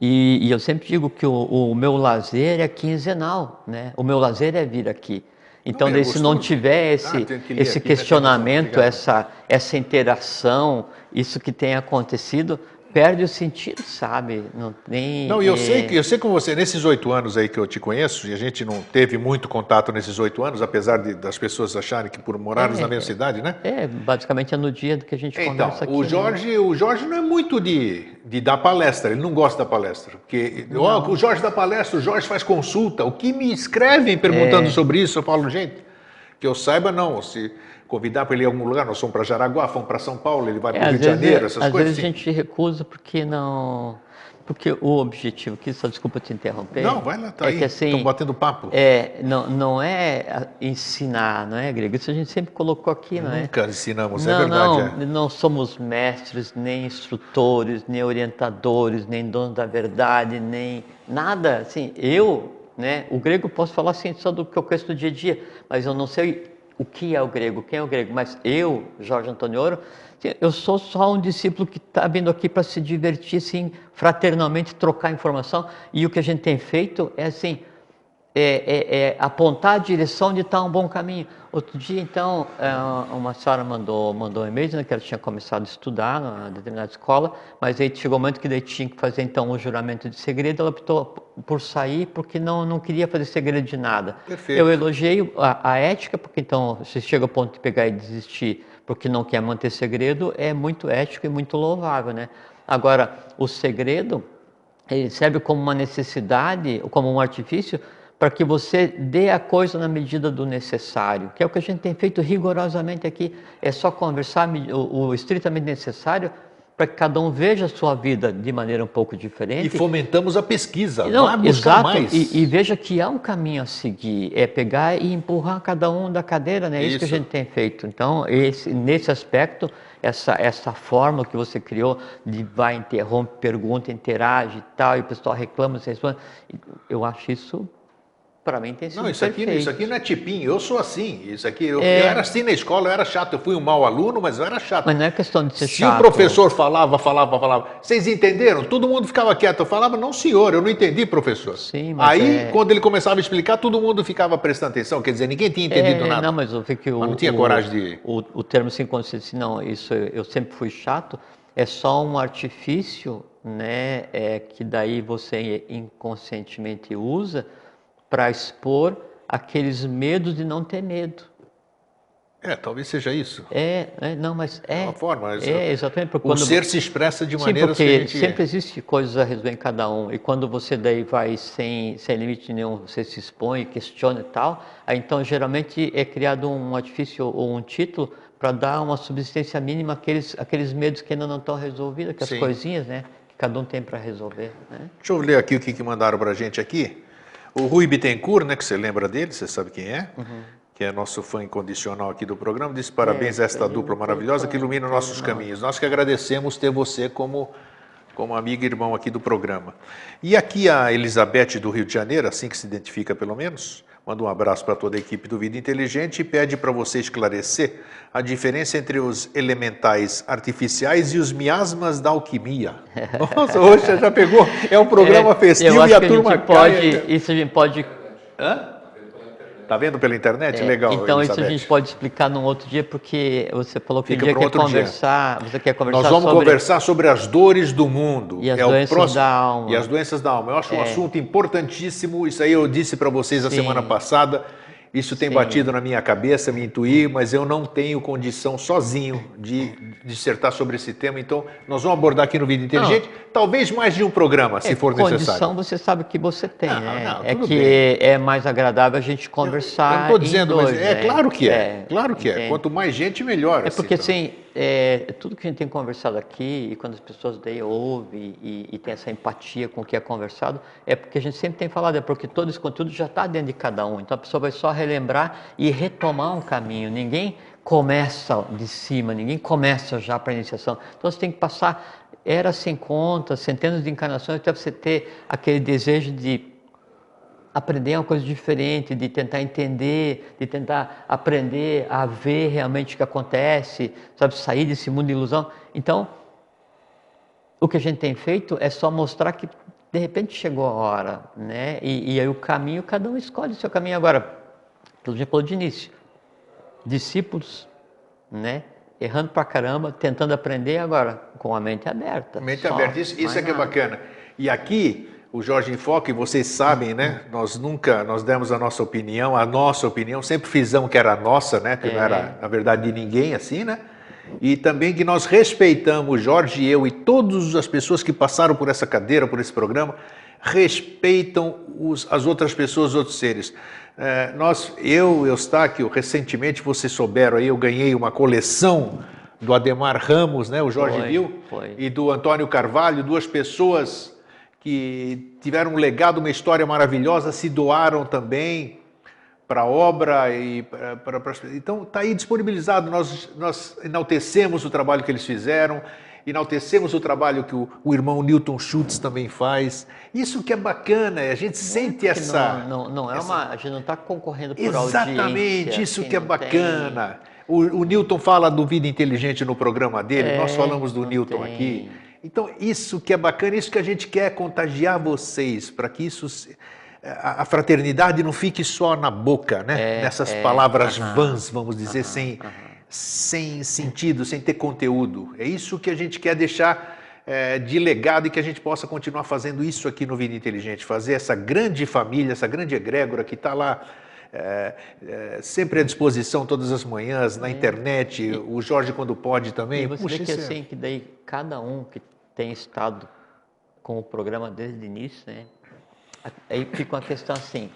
e, e eu sempre digo que o, o meu lazer é quinzenal, né? O meu lazer é vir aqui. Então, daí, se não tiver Ah, esse, ler esse questionamento, essa, essa interação, isso que tem acontecido, perde o sentido, sabe? Não tem. Não, e eu é, sei que eu sei com você, nesses oito anos aí que eu te conheço, e a gente não teve muito contato nesses oito anos, apesar de, das pessoas acharem que por morarmos É, na mesma cidade, né? É, basicamente é no dia que a gente Então, conversa aqui. o né? Jorge, o Jorge não é muito de, de dar palestra, ele não gosta da palestra. Porque o Jorge dá palestra, o Jorge faz consulta. O que me escrevem É. perguntando sobre isso, eu falo, gente, que eu saiba, não. Se convidar para ele ir a algum lugar, nós fomos para Jaraguá, fomos para São Paulo, ele vai É, para o Rio às de Janeiro, essas às coisas vezes a gente recusa porque não. Porque o objetivo aqui, só desculpa te interromper. Não, vai lá, tá é aí, que assim, estão batendo papo. É, não, não é ensinar, não é, Grego? Isso a gente sempre colocou aqui, não é? Nunca ensinamos, é não, verdade. não, é. não somos mestres, nem instrutores, nem orientadores, nem donos da verdade, nem nada. Assim, eu, né? O grego posso falar assim só do que eu conheço do dia a dia, mas eu não sei o que é o grego, quem é o grego. Mas eu, Jorge Antônio Ouro, eu sou só um discípulo que está vindo aqui para se divertir, assim, fraternalmente, trocar informação. E o que a gente tem feito é assim, é, é- é apontar a direção de estar um bom caminho. Outro dia, então, é, uma senhora mandou, mandou um e-mail dizendo que ela tinha começado a estudar numa determinada escola, mas aí chegou o momento que daí tinha que fazer então um juramento de segredo, ela optou por sair porque não, não queria fazer segredo de nada. Perfeito. Eu elogiei a, a ética, porque então, se chega ao ponto de pegar e desistir porque não quer manter segredo, é muito ético e muito louvável, né? Agora, o segredo, ele serve como uma necessidade, como um artifício, para que você dê a coisa na medida do necessário, que é o que a gente tem feito rigorosamente aqui. É só conversar o, o estritamente necessário para que cada um veja a sua vida de maneira um pouco diferente. E fomentamos a pesquisa, Não, vai buscar exato, mais. E, e veja que há um caminho a seguir, é pegar e empurrar cada um da cadeira, né? É isso, que a Isso. gente tem feito. Então, esse, nesse aspecto, essa, essa forma que você criou de vai, interrompe, pergunta, interage e tal, e o pessoal reclama, você responde, eu acho isso, para mim, tem sido Não, isso aqui, perfeito. isso aqui não é tipinho, eu sou assim. Isso aqui, eu, É. eu era assim na escola, eu era chato, eu fui um mau aluno, mas eu era chato. Mas não é questão de ser Se chato. o professor falava, falava, falava, vocês entenderam? Todo mundo ficava quieto. Eu falava, não, senhor, eu não entendi, professor. Sim, mas Aí, é- quando ele começava a explicar, todo mundo ficava prestando atenção. Quer dizer, ninguém tinha entendido É, nada. Não, mas eu vi que o, Mas não tinha o- coragem de- O, o termo assim, quando você disse, não, isso eu sempre fui chato, é só um artifício, né, é, que daí você inconscientemente usa para expor aqueles medos de não ter medo. É, talvez seja isso. É, é, não, mas é. uma forma, mas é, exatamente. Porque O quando, ser se expressa de Sim, maneiras porque que a gente... sempre existe coisas a resolver em cada um. E quando você daí vai sem, sem limite nenhum, você se expõe, questiona e tal, aí então geralmente é criado um artifício ou um título para dar uma subsistência mínima àqueles, àqueles medos que ainda não estão resolvidos, aquelas Sim. coisinhas, né? Que cada um tem para resolver. Né? Deixa eu ler aqui o que, que mandaram pra gente aqui. O Rui Bittencourt, né, que você lembra dele, você sabe quem é, que é nosso fã incondicional aqui do programa, disse parabéns a esta eu dupla maravilhosa que ilumina nossos caminhos. Nós que agradecemos ter você como, como amigo e irmão aqui do programa. E aqui a Elizabeth do Rio de Janeiro, assim que se identifica pelo menos, manda um abraço para toda a equipe do Vida Inteligente e pede para você esclarecer a diferença entre os elementais artificiais e os miasmas da alquimia. Nossa, hoje já pegou. É um programa É, festivo eu acho e a que turma a gente pode, cai. isso a gente pode Hã? Tá vendo pela internet? É, Legal. Então isso a Elizabeth. gente pode explicar num outro dia, porque você falou que um dia quer outro dia. conversar, você quer conversar Nós vamos sobre conversar sobre as dores do mundo. E as é doenças próximo- da alma. E as doenças da alma. Eu acho um É. assunto importantíssimo. Isso aí eu disse para vocês a Sim. semana passada. Isso tem Sim. batido na minha cabeça, me intuí, mas eu não tenho condição sozinho de dissertar sobre esse tema. Então, nós vamos abordar aqui no Vida Inteligente, talvez mais de um programa, se É, for condição necessário. você sabe que você tem, Não, né? não, é que bem. é mais agradável a gente Eu conversar. não estou dizendo, dois, mas é né? claro que é. claro que é. Quanto mais gente, melhor. É porque também. assim, é, tudo que a gente tem conversado aqui, e quando as pessoas daí ouvem e, e tem essa empatia com o que é conversado, é porque a gente sempre tem falado, é porque todo esse conteúdo já está dentro de cada um. Então a pessoa vai só relembrar e retomar um caminho. Ninguém começa de cima, ninguém começa já para a iniciação. Então você tem que passar eras sem conta, centenas de encarnações, até você ter aquele desejo de aprender uma coisa diferente, de tentar entender, de tentar aprender a ver realmente o que acontece, sabe, sair desse mundo de ilusão. Então, o que a gente tem feito é só mostrar que de repente chegou a hora, né? E, e aí o caminho, cada um escolhe o seu caminho. Agora, pelo exemplo de início, discípulos, né? Errando pra caramba, tentando aprender agora com a mente aberta. Mente só, aberta, isso, isso é que é bacana. E aqui, o Jorge Enfoque, vocês sabem, né? Nós nunca, nós demos a nossa opinião, a nossa opinião, sempre fizemos que era a nossa, né? Que não É. era, na verdade, de ninguém, assim, né? E também que nós respeitamos, Jorge e eu, e todas as pessoas que passaram por essa cadeira, por esse programa, respeitam os- as outras pessoas, os outros seres. É, nós, eu, Eustáquio, recentemente, vocês souberam aí, eu ganhei uma coleção do Ademar Ramos, né? O Jorge Foi, viu? foi. e do Antônio Carvalho, duas pessoas que tiveram um legado, uma história maravilhosa, se doaram também para a obra e para, para, para- então está aí disponibilizado. Nós, nós enaltecemos o trabalho que eles fizeram, enaltecemos o trabalho que o, o irmão Newton Schultz também faz. Isso que é bacana, a gente sente Que essa Não, não, não é essa- uma. A gente não está concorrendo por Exatamente, audiência. isso que é bacana. O, o Newton fala do Vida Inteligente no programa dele, É, nós falamos do Newton tem. aqui. Então, isso que é bacana, isso que a gente quer contagiar vocês, para que isso. A, fraternidade não fique só na boca, né? Nessas é, palavras aham, vãs, vamos dizer, sem, sem sentido, sem ter conteúdo. É isso que a gente quer deixar eh, de legado e que a gente possa continuar fazendo isso aqui no Vida Inteligente, fazer essa grande família, essa grande egrégora que está lá eh, eh, sempre à disposição todas as manhãs, na internet, o Jorge quando pode também. E você Puxa, vê que é- assim, que daí cada um que tem estado com o programa desde o início, né? Aí fica uma questão assim,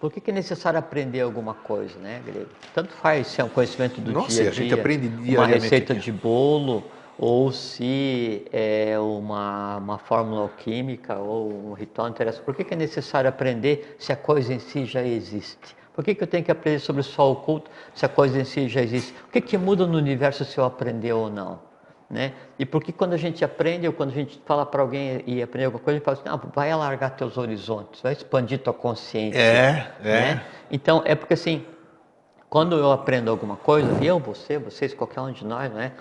Por que, que é necessário aprender alguma coisa, né, Grego? Tanto faz se é um conhecimento do Nossa, dia a dia, a gente aprende uma receita aqui. de bolo, ou se é uma, uma fórmula alquímica ou um ritual interessante. Por que, que é necessário aprender se a coisa em si já existe? Por que, que eu tenho que aprender sobre o sol oculto se a coisa em si já existe? O que, que muda no universo se eu aprender ou não? Né? E por que quando a gente aprende, ou quando a gente fala para alguém e aprender alguma coisa, a gente fala assim, ah, vai alargar teus horizontes, vai expandir tua consciência. É, é. né? Então, é porque assim, quando eu aprendo alguma coisa, eu, você, vocês, qualquer um de nós, né?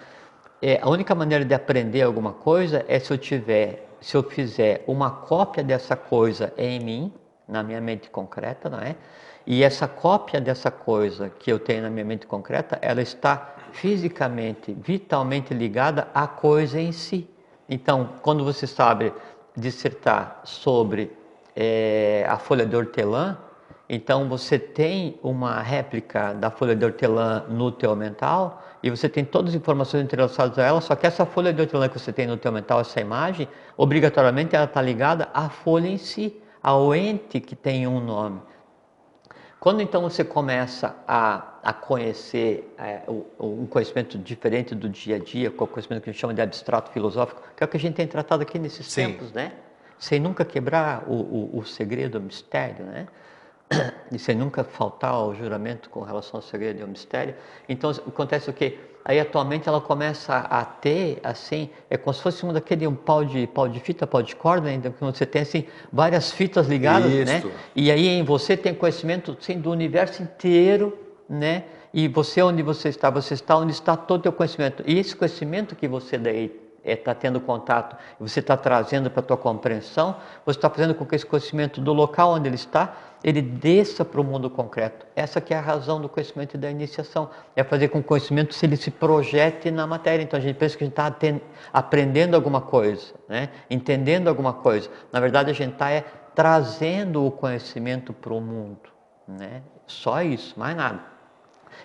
É, a única maneira de aprender alguma coisa é se eu tiver, se eu fizer uma cópia dessa coisa em mim, na minha mente concreta, não é? E essa cópia dessa coisa que eu tenho na minha mente concreta, ela está fisicamente, vitalmente ligada à coisa em si. Então, quando você sabe dissertar sobre eh, a folha de hortelã, então você tem uma réplica da folha de hortelã no teu mental e você tem todas as informações entrelaçadas a ela, só que essa folha de hortelã que você tem no teu mental, essa imagem, obrigatoriamente ela está ligada à folha em si, ao ente que tem um nome. Quando então você começa a, a conhecer é, um conhecimento diferente do dia a dia, com o conhecimento que a gente chama de abstrato filosófico, que é o que a gente tem tratado aqui nesses Sim. tempos, né? Sem nunca quebrar o, o, o segredo, o mistério, né? E sem nunca faltar ao juramento com relação ao segredo e ao mistério. Então acontece o quê? Aí atualmente ela começa a ter assim, é como se fosse um daquele um pau de pau de fita, pau de corda, ainda que você tem assim várias fitas ligadas, né? Isso. E aí em você tem conhecimento sim, do universo inteiro, né? E você onde você está, você está onde está todo o teu conhecimento. E esse conhecimento que você daí está tendo contato você está trazendo para a tua compreensão, você está fazendo com que esse conhecimento do local onde ele está, ele desça para o mundo concreto. Essa que é a razão do conhecimento e da iniciação, é fazer com que o conhecimento se ele se projete na matéria. Então a gente pensa que a gente está aprendendo alguma coisa, né? entendendo alguma coisa. Na verdade a gente está é, trazendo o conhecimento para o mundo, né? Só isso, mais nada.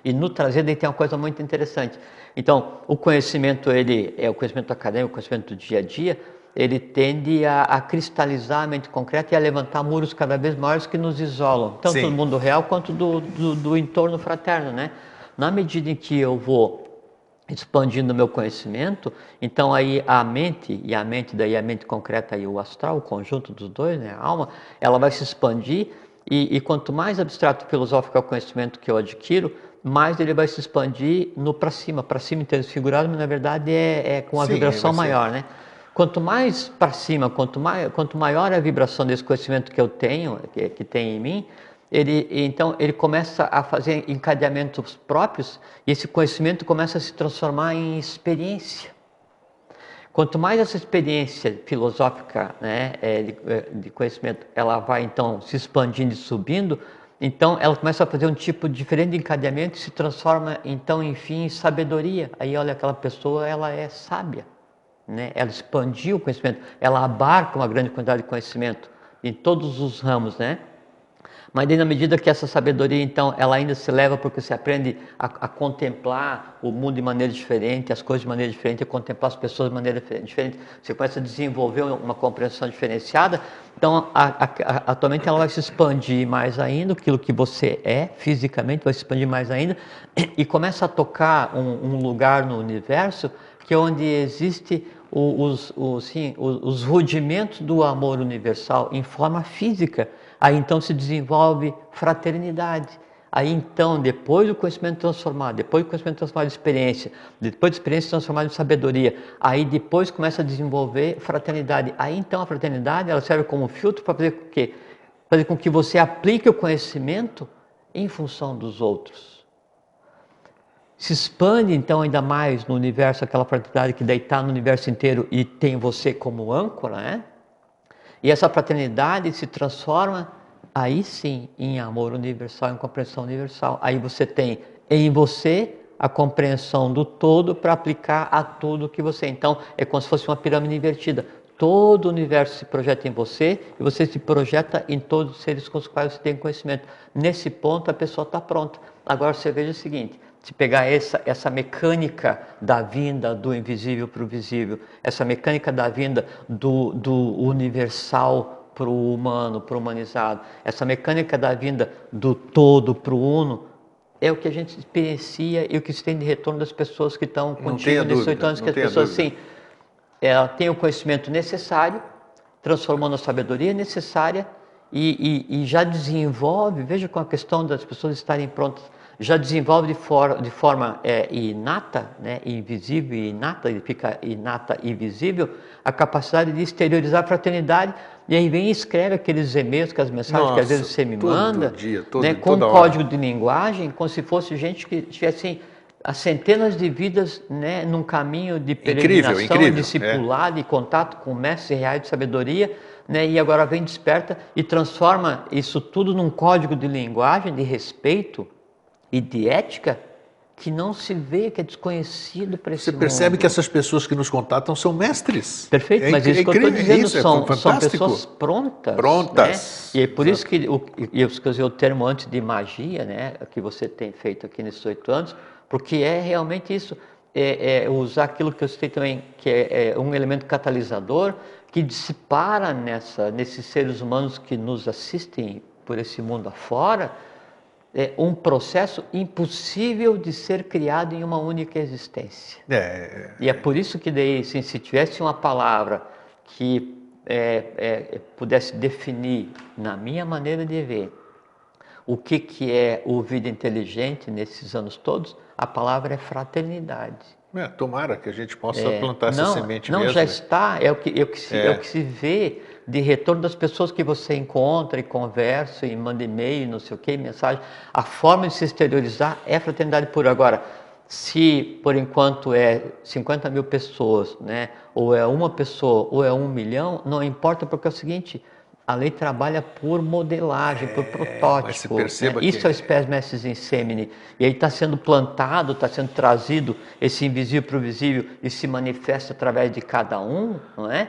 E no trazer daí tem uma coisa muito interessante. Então, o conhecimento, ele é o conhecimento acadêmico, o conhecimento do dia a dia, ele tende a, a cristalizar a mente concreta e a levantar muros cada vez maiores que nos isolam, tanto Sim. do mundo real quanto do, do, do entorno fraterno, né? Na medida em que eu vou expandindo o meu conhecimento, então aí a mente, e a mente daí a mente concreta e o astral, o conjunto dos dois, né, a alma, ela vai se expandir e, e quanto mais abstrato e filosófico é o conhecimento que eu adquiro, mais ele vai se expandir no para cima, para cima em termos figurados, mas na verdade é, é com a Sim, vibração ser. maior, né? Quanto mais para cima, quanto, mais, quanto maior é a vibração desse conhecimento que eu tenho, que, que tem em mim, ele, então ele começa a fazer encadeamentos próprios e esse conhecimento começa a se transformar em experiência. Quanto mais essa experiência filosófica né, é, de, é, de conhecimento, ela vai então se expandindo e subindo, então ela começa a fazer um tipo diferente de encadeamento e se transforma então, enfim, em sabedoria. Aí olha, aquela pessoa, ela é sábia, né? ela expandiu o conhecimento, ela abarca uma grande quantidade de conhecimento em todos os ramos, né? Mas na medida que essa sabedoria, então, ela ainda se leva porque você aprende a, a contemplar o mundo de maneira diferente, as coisas de maneira diferente, a contemplar as pessoas de maneira dife- diferente. Você começa a desenvolver uma compreensão diferenciada. Então, a- a- atualmente ela vai se expandir mais ainda, aquilo que você é fisicamente vai se expandir mais ainda e começa a tocar um, um lugar no universo que é onde existe os, sim, os, os rudimentos do amor universal em forma física. Aí então se desenvolve fraternidade. Aí então, depois do conhecimento transformado, depois do conhecimento transformado em experiência, depois da experiência transformada em sabedoria, aí depois começa a desenvolver fraternidade. Aí então a fraternidade ela serve como filtro para fazer com que, fazer com que você aplique o conhecimento em função dos outros se expande então ainda mais no universo, aquela fraternidade que daí está no universo inteiro e tem você como âncora, né? E essa fraternidade se transforma aí sim em amor universal, em compreensão universal. Aí você tem em você a compreensão do todo para aplicar a tudo que você. Então é como se fosse uma pirâmide invertida. Todo o universo se projeta em você e você se projeta em todos os seres com os quais você tem conhecimento. Nesse ponto a pessoa está pronta. Agora você veja o seguinte: se pegar essa, essa mecânica da vinda do invisível para o visível, essa mecânica da vinda do, do universal para o humano, para o humanizado, essa mecânica da vinda do todo para o uno, é o que a gente experiencia e o que se tem de retorno das pessoas que estão contigo nesses oito anos, que as pessoas, dúvida. assim, ela tem o conhecimento necessário, transformando a sabedoria necessária e, e- e já desenvolve, veja com a questão das pessoas estarem prontas, já desenvolve de, for, de forma é, inata, né, invisível e inata, ele fica inata e visível, a capacidade de exteriorizar a fraternidade, e aí vem e escreve aqueles e-mails, aquelas mensagens que às Nossa, vezes você me manda, dia, todo- né, com um hora. código de linguagem, como se fosse gente que tivesse há centenas de vidas né, num caminho de peregrinação, incrível, é. discipulado e contato com mestres reais de sabedoria, né, e agora vem desperta e transforma isso tudo num código de linguagem, de respeito e de ética que não se vê, que é desconhecido para esse Você percebe mundo. que essas pessoas que nos contatam são mestres. Perfeito, É mas isso que eu estou dizendo isso, é são, são fantástico. pessoas prontas. Prontas. né? E é por isso que o, e eu escolhi o termo antes de magia, né, que você tem feito aqui nesses oito anos, porque é realmente isso. É, é usar aquilo que eu citei também, que é, é um elemento catalisador que dispara nessa, nesses seres humanos que nos assistem por esse mundo afora, é um processo impossível de ser criado em uma única existência. É, E é por isso que daí, assim, se tivesse uma palavra que é, é, pudesse definir, na minha maneira de ver, o que, que é o vida inteligente nesses anos todos, a palavra é fraternidade. é, tomara que a gente possa É, plantar essa não, semente não, mesmo. já né? está, é o, que, é, o que se, É. é o que se vê de retorno das pessoas que você encontra e conversa e manda e-mail, não sei o que, mensagem. A forma de se exteriorizar é fraternidade pura. Agora, se por enquanto é 50 mil pessoas, né, ou é uma pessoa, ou é um milhão, não importa, porque é o seguinte, a lei trabalha por modelagem, por protótipo. né? Isso que- é o espécies mestres em semine. E aí está sendo plantado, está sendo trazido esse invisível para o visível e se manifesta através de cada um, não é?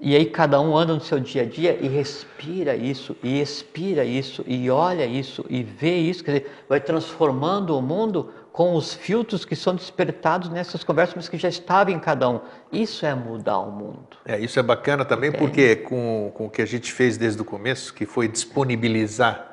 E aí cada um anda no seu dia a dia e respira isso, e expira isso, e olha isso, e vê isso, quer dizer, vai transformando o mundo com os filtros que são despertados nessas conversas, mas que já estavam em cada um. Isso é mudar o mundo. É, isso é bacana também, porque com, com o que a gente fez desde o começo, que foi disponibilizar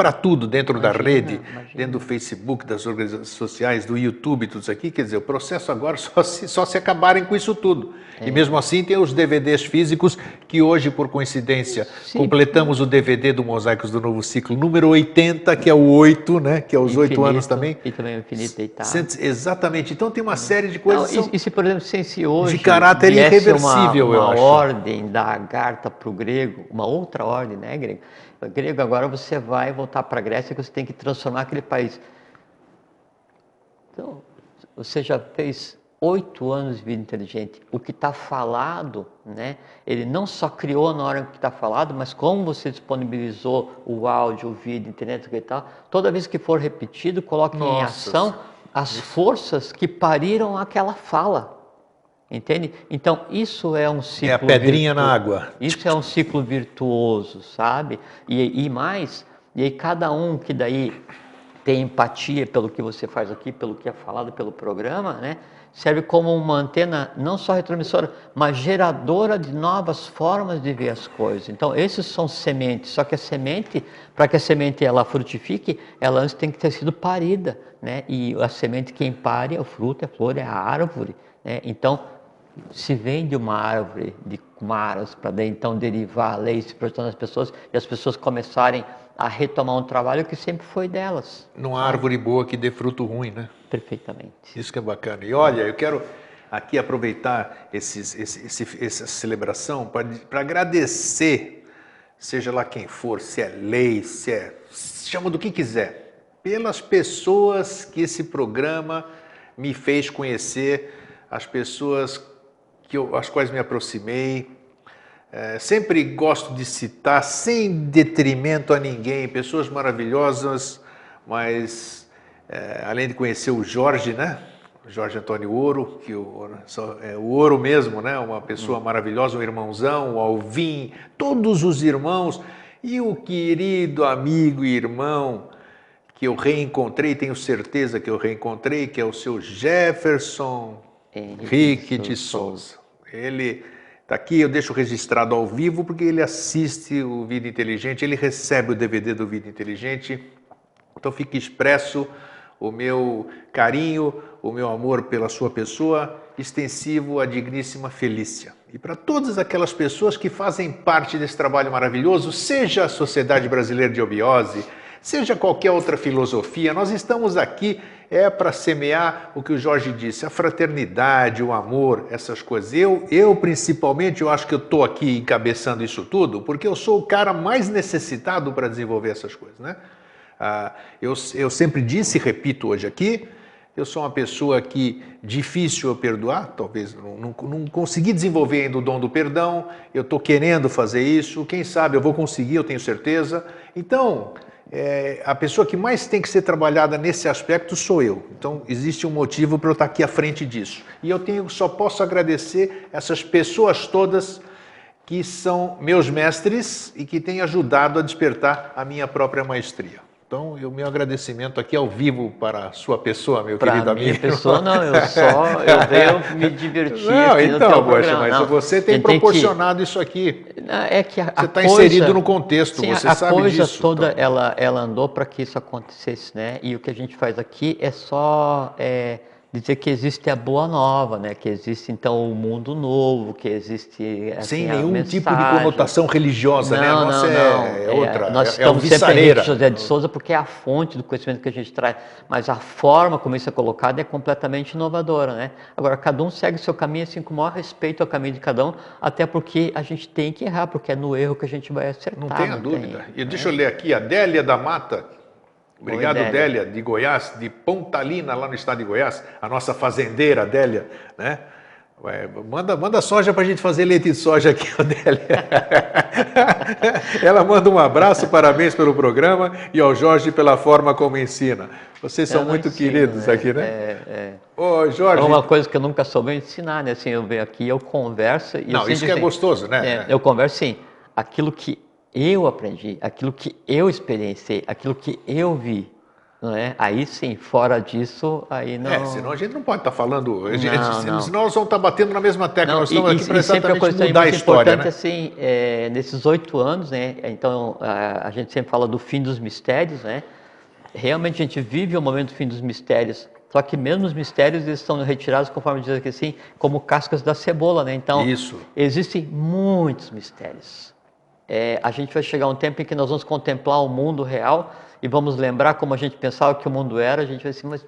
para tudo dentro da Imagina, rede, imagina. dentro do Facebook, das organizações sociais, do YouTube, tudo isso aqui, quer dizer, o processo agora só se, só se acabarem com isso tudo. É. E mesmo assim tem os DVDs físicos, que hoje, por coincidência, Sim. completamos o DVD do Mosaicos do Novo Ciclo, número 80, que é o 8, né? Que é os oito anos também. E também o infinito deitado. Sente- Exatamente. Então tem uma série de Não, coisas. que e, são- e se, por exemplo, se se hoje De caráter irreversível, uma, eu uma acho. ordem da Agartha para o grego, uma outra ordem, né, grego? Grego, agora você vai voltar para a Grécia que você tem que transformar aquele país. Então, você já fez oito anos de vida inteligente. O que está falado, né? Ele não só criou na hora que está falado, mas como você disponibilizou o áudio, o vídeo, internet e tal, toda vez que for repetido, coloque em Nossa ação as forças que pariram aquela fala. Entende? Então, isso é um ciclo. É a pedrinha na virtu- água. Isso é um ciclo virtuoso, sabe? E, e mais, e aí cada um que daí tem empatia pelo que você faz aqui, pelo que é falado pelo programa, né? Serve como uma antena não só retransmissora, mas geradora de novas formas de ver as coisas. Então, esses são sementes, só que a semente, para que a semente ela frutifique, ela antes tem que ter sido parida, né? E a semente quem pare é o fruto, é a flor, é a árvore, né? Então, se vende uma árvore de kumaras para então derivar leis se projetando nas pessoas e as pessoas começarem a retomar um trabalho que sempre foi delas. Há árvore boa que dê fruto ruim, né? Perfeitamente. Isso que é bacana. E olha, eu quero aqui aproveitar esses, esse, esse- essa celebração para agradecer, seja lá quem for, se é lei, se é. chama do que quiser, pelas pessoas que esse programa me fez conhecer, as pessoas que eu, às quais me aproximei. É, sempre gosto de citar, sem detrimento a ninguém, pessoas maravilhosas, mas é, além de conhecer o Jorge, né? Jorge Antônio Ouro, que o, é o Ouro mesmo, né? Uma pessoa maravilhosa, um irmãozão, o Alvim, todos os irmãos e o querido amigo e irmão que eu reencontrei, tenho certeza que eu reencontrei, que é o seu Jefferson Henrique Henrique de de Souza. Ele Tá aqui, eu deixo registrado ao vivo porque ele assiste o Vida Inteligente, ele recebe o DVD do Vida Inteligente. Então fica expresso o meu carinho, o meu amor pela sua pessoa, extensivo à digníssima Felícia. E para todas aquelas pessoas que fazem parte desse trabalho maravilhoso, seja a Sociedade Brasileira de Obiose, seja qualquer outra filosofia, nós estamos aqui é para semear o que o Jorge disse, a fraternidade, o amor, essas coisas. Eu, eu principalmente, eu acho que eu estou aqui encabeçando isso tudo, porque eu sou o cara mais necessitado para desenvolver essas coisas, né? Ah, eu, eu sempre disse e repito hoje aqui, eu sou uma pessoa que difícil eu perdoar, talvez não, não, não consegui desenvolver ainda o dom do perdão, eu estou querendo fazer isso, quem sabe eu vou conseguir, eu tenho certeza. Então, é, a pessoa que mais tem que ser trabalhada nesse aspecto sou eu. Então, existe um motivo para eu estar aqui à frente disso. E eu tenho, só posso agradecer essas pessoas todas que são meus mestres e que têm ajudado a despertar a minha própria maestria. Então, o meu agradecimento aqui ao vivo para a sua pessoa, meu pra querido minha amigo. pessoa, não, eu só, eu venho me divertir Não, então, poxa, mas não. você tem gente que- proporcionado isso aqui. É que a, Você está inserido no contexto, sim, você a sabe coisa disso. toda então. ela, ela andou para que isso acontecesse, né? E o que a gente faz aqui é só é, dizer que existe a boa nova, né? Que existe então o mundo novo, que existe assim, Sem a nenhum mensagem. tipo de conotação religiosa, né? A Não, nossa não, é- não. é, outra. nós é, é estamos sempre em alvissareira. José de Souza porque é a fonte do conhecimento que a gente traz, mas a forma como isso é colocado é completamente inovadora, né? Agora, cada um segue o seu caminho assim com o maior respeito ao caminho de cada um, até porque a gente tem que errar, porque é no erro que a gente vai acertar. Não tenha tem, dúvida. E né? deixa eu ler aqui, a Délia da Mata. Obrigado, Oi, Délia. Délia. de Goiás, de Pontalina, lá no estado de Goiás. A nossa fazendeira, Délia, né? Ué, Manda, manda soja para a gente fazer leite de soja aqui, ó, Délia. Ela manda um abraço, parabéns pelo programa e ao Jorge pela forma como ensina. Vocês são Eu muito ensino, queridos né? aqui, né? É, é. Ô, Jorge. É uma coisa que eu nunca soube ensinar, né? Assim, eu venho aqui, eu converso e Não, eu isso que é assim, gostoso, né? é, eu converso sim, aquilo que eu aprendi, aquilo que eu experienciei, aquilo que eu vi, não é? Aí sim, fora disso, aí não. É, senão a gente não pode estar falando. a gente- Não, não. Senão nós vamos estar batendo na mesma tecla. Não, nós estamos e, aqui para e sempre a exatamente coisa mudar a história. importante Né? assim, é, nesses oito anos, né? Então a, a gente sempre fala do fim dos mistérios, né? Realmente a gente vive o momento do fim dos mistérios. Só que mesmo os mistérios eles estão retirados, conforme diz aqui assim, como cascas da cebola, né? Então Isso. existem muitos mistérios. É, a gente vai chegar um tempo em que nós vamos contemplar o mundo real e vamos lembrar como a gente pensava que o mundo era. A gente vai assim, mas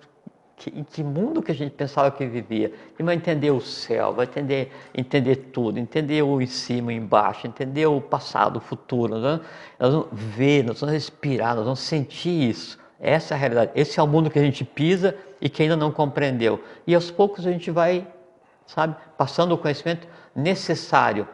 que, em que mundo que a gente pensava que vivia? E vai entender o céu, vai entender, entender tudo, entender o em cima, embaixo, entender o passado, o futuro. Nós vamos, nós vamos ver, nós vamos respirar, nós vamos sentir isso. Essa é a realidade. Esse é o mundo que a gente pisa e que ainda não compreendeu. E aos poucos a gente vai, sabe, passando o conhecimento necessário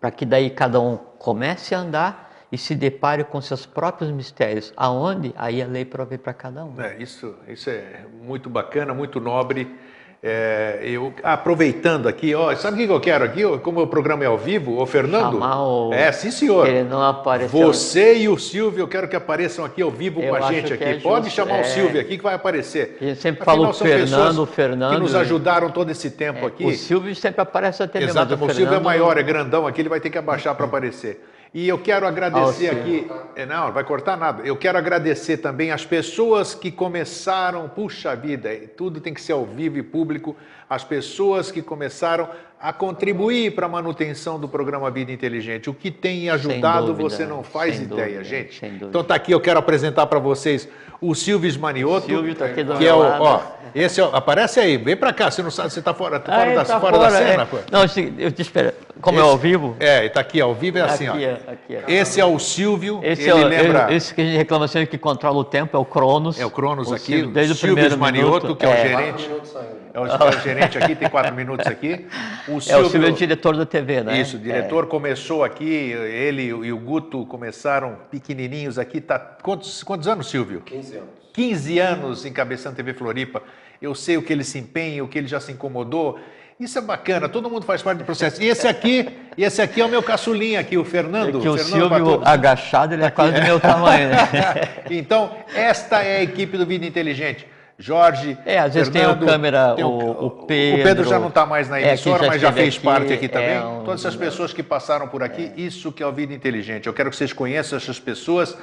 para que daí cada um comece a andar e se depare com seus próprios mistérios. Aonde? Aí a lei provê para cada um. É, isso, isso é muito bacana, muito nobre. É, eu aproveitando aqui, ó, sabe o que eu quero aqui? ó, Como o programa é ao vivo, ô Fernando? Chamar o- É, sim, senhor. Ele não apareceu. Você e o Silvio, eu quero que apareçam aqui ao vivo Eu com a gente aqui. é Pode justo, chamar é. o Silvio aqui que vai aparecer. A gente sempre Afinal, fala o Fernando, Fernando. Que nos ajudaram todo esse tempo aqui. O Silvio sempre aparece até mesmo. Exato, o Silvio é Fernando- maior, é grandão aqui, ele vai ter que abaixar para aparecer. E eu quero agradecer Ah, aqui. é, Não, não vai cortar nada. Eu quero agradecer também as pessoas que começaram, puxa vida, tudo tem que ser ao vivo e público. As pessoas que começaram a contribuir para a manutenção do programa Vida Inteligente. O que tem ajudado, dúvida, você não faz ideia, dúvida, gente. Então tá aqui, eu quero apresentar para vocês o Silvio Ismanioto. Silvio tá aqui do que é o, ó, esse é, o- aparece aí, vem para cá, você não sabe, você tá fora, tá Ah, fora, ele da, tá fora da fora, cena, é. Não, eu te espero. Como é Esse- ao vivo? É, está aqui ao vivo, é assim, aqui, ó. aqui, ó. Esse é o Silvio, Esse ele é o, lembra... esse que a gente reclama sempre que controla o tempo, é o Cronos. É o Cronos aqui, Silvio, desde o Silvio primeiro Manioto, minuto. que é o é, gerente. É o, é o gerente aqui, tem quatro minutos aqui. O É o Silvio é o diretor da TV, né? Isso, o diretor começou aqui, ele e o Guto começaram pequenininhos aqui. Tá, quantos, quantos anos, Silvio? 15 anos. 15 anos encabeçando TV Floripa. Eu sei o que ele se empenha, o que ele já se incomodou. Isso é bacana, todo mundo faz parte do processo. E esse aqui, e esse aqui é o meu caçulinha aqui, o É Fernando. que o Fernando Silvio agachado, ele é quase do meu tamanho, né? então, esta é a equipe do Vida Inteligente. Jorge. É, às vezes tem o Fernando, câmera, tem o- o O Pedro Pedro. já não está mais na É, emissora, já mas já fez aqui, parte aqui é também. um- Todas essas pessoas que passaram por aqui, isso que é o Vida Inteligente. Eu quero que vocês conheçam essas pessoas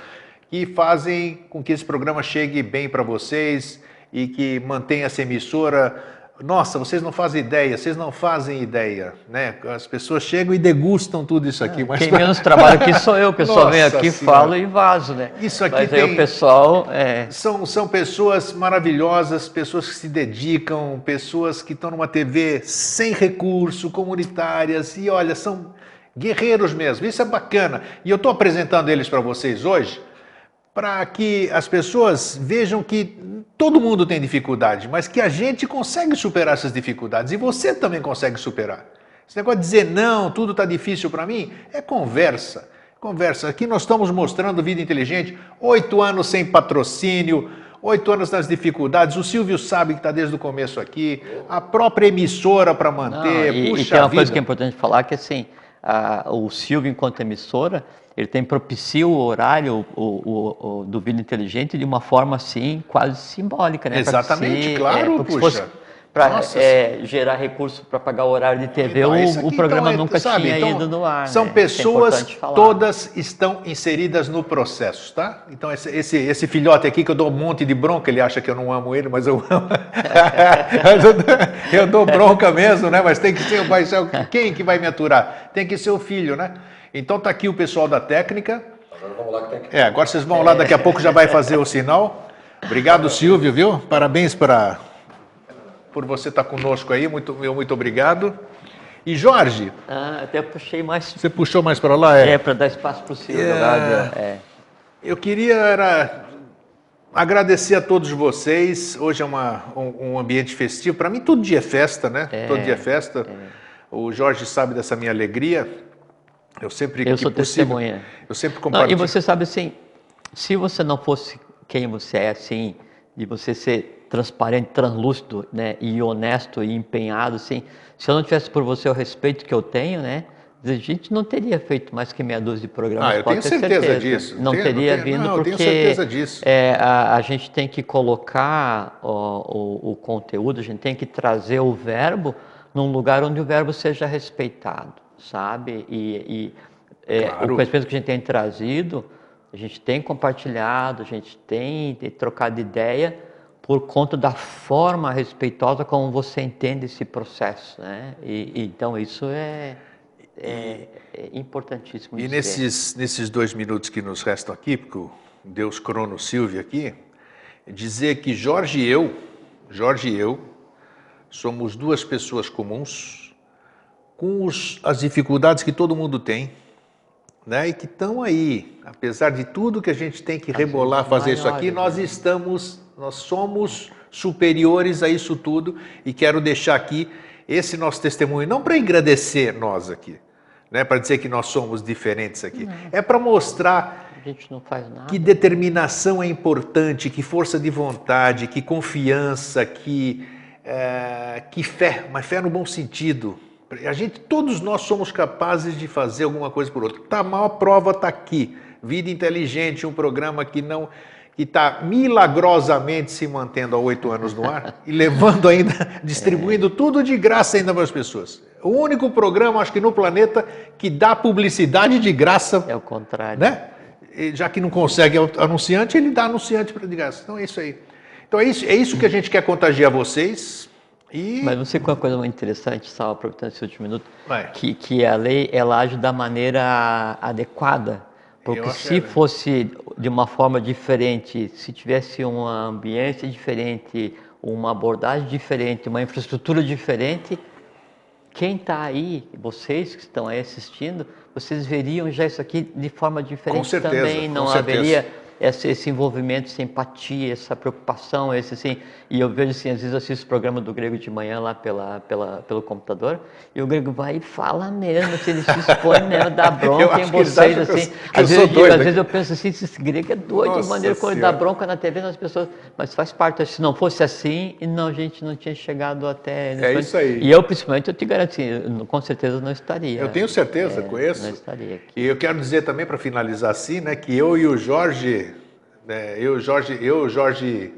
que fazem com que esse programa chegue bem para vocês e que mantenha essa emissora. Nossa, vocês não fazem ideia, vocês não fazem ideia, né? As pessoas chegam e degustam tudo isso aqui. mas Quem menos trabalha aqui sou eu, que só venho Nossa aqui, Senhora. falo e vazo, né? Isso aqui Mas aí tem- o pessoal, é, São, são pessoas maravilhosas, pessoas que se dedicam, pessoas que estão numa TV sem recurso, comunitárias, e olha, são guerreiros mesmo. Isso é bacana. E eu estou apresentando eles para vocês hoje para que as pessoas vejam que todo mundo tem dificuldade, mas que a gente consegue superar essas dificuldades e você também consegue superar. Esse negócio de dizer não, tudo está difícil para mim, é conversa. Conversa. Aqui nós estamos mostrando vida inteligente, oito anos sem patrocínio, oito anos nas dificuldades. O Silvio sabe que está desde o começo aqui, a própria emissora para Não, manter. e, e Puxa tem uma vida. coisa que é importante falar, que assim, a- o Silvio, enquanto emissora, ele tem propicia o horário o, o- o- do Vida Inteligente de uma forma assim, quase simbólica, né? Exatamente, se- claro, se puxa. Para Nossa. gerar recurso para pagar o horário de TV, Então, o, programa então, é- nunca sabe, tinha então, ido no ar. São né? É pessoas, falar. todas estão inseridas no processo, tá? Então, esse, esse, esse filhote aqui que eu dou um monte de bronca, ele acha que eu não amo ele, mas eu amo. Eu, dou, bronca mesmo, né? Mas tem que ser, o- quem que vai me aturar? Tem que ser o filho, né? Então tá aqui o pessoal da técnica. Agora vamos lá que tem que. É, agora vocês vão lá, daqui a pouco já vai fazer o sinal. Obrigado, Silvio, viu? Parabéns para por você estar conosco aí, muito, meu muito obrigado. E Jorge, Ah, até puxei mais. você puxou mais para lá, é? É, para dar espaço para o Silvio. É. é. Eu queria era agradecer a todos vocês. Hoje é uma, um, um ambiente festivo. Para mim, todo dia é festa, né? É, todo dia é festa. O Jorge sabe dessa minha alegria. Eu sempre Eu sou possível, testemunha. Eu sempre Não, compartilho. e você sabe assim, se você não fosse quem você é, assim, de você ser transparente, translúcido, né, e honesto e empenhado, assim, se eu não tivesse por você o respeito que eu tenho, né, a gente não teria feito mais que meia dúzia de programas. Ah, eu tenho ter certeza disso. Não Tenho- teria tenho- vindo não, eu porque tenho certeza disso. é, a, a gente tem que colocar ó, o, o conteúdo, a gente tem que trazer o verbo num lugar onde o verbo seja respeitado, sabe? E, e, é, Claro. o conhecimento que a gente tem trazido, a gente tem compartilhado, a gente tem trocado ideia por conta da forma respeitosa como você entende esse processo, né? E, e então isso é, é, é importantíssimo. E dizer. nesses, nesses dois minutos que nos restam aqui, porque Deus Crono Silvio aqui, dizer que Jorge e eu, Jorge e eu, somos duas pessoas comuns, com os- as dificuldades que todo mundo tem, né? E que estão aí, apesar de tudo que a gente tem que rebolar, vezes fazer isso aqui, nós né? estamos, nós somos superiores a isso tudo e quero deixar aqui esse nosso testemunho, não para engrandecer nós aqui, né? Para dizer que nós somos diferentes aqui, é para mostrar A não que determinação é importante, que força de vontade, que confiança, que, eh, que fé, mas fé no bom sentido. A gente, todos nós somos capazes de fazer alguma coisa por outro. Tá, a maior prova está aqui. Vida Inteligente, um programa que não que está milagrosamente se mantendo há oito anos no ar e levando ainda, distribuindo tudo de graça ainda para as pessoas. O único programa, acho que no planeta, que dá publicidade de graça É o contrário. né? Já que não consegue anunciante, ele dá anunciante para de graça. Então é isso aí. Então é isso, é isso que a gente quer contagiar vocês. E Mas você com uma coisa muito interessante, só aproveitando esse último minuto, Vai. que, que a lei ela age da maneira adequada. Porque se é. fosse de uma forma diferente, se tivesse uma ambiência diferente, uma abordagem diferente, uma infraestrutura diferente, quem está aí, vocês que estão aí assistindo, vocês veriam já isso aqui de forma diferente certeza, também. com Não certeza. Esse, esse envolvimento, essa empatia, essa preocupação, esse assim. E eu vejo assim, às vezes eu assisto o programa do Grego de manhã lá pela, pela, pelo computador, e o Grego vai e fala mesmo, assim, ele se expõe mesmo, dá bronca em vocês, assim. eu Às vezes, eu às vezes eu penso assim, esse Grego é doido, de Nossa maneira como ele dá bronca na TV nas pessoas, mas faz parte. Se não fosse assim, não, a gente não tinha chegado até. É isso aí. E eu, principalmente, eu te garanto, assim, com certeza não estaria. eu tenho certeza, É, conheço. Não estaria aqui. E eu quero dizer também, para finalizar assim, né, que eu e o Jorge, né, eu, Jorge, eu, Jorge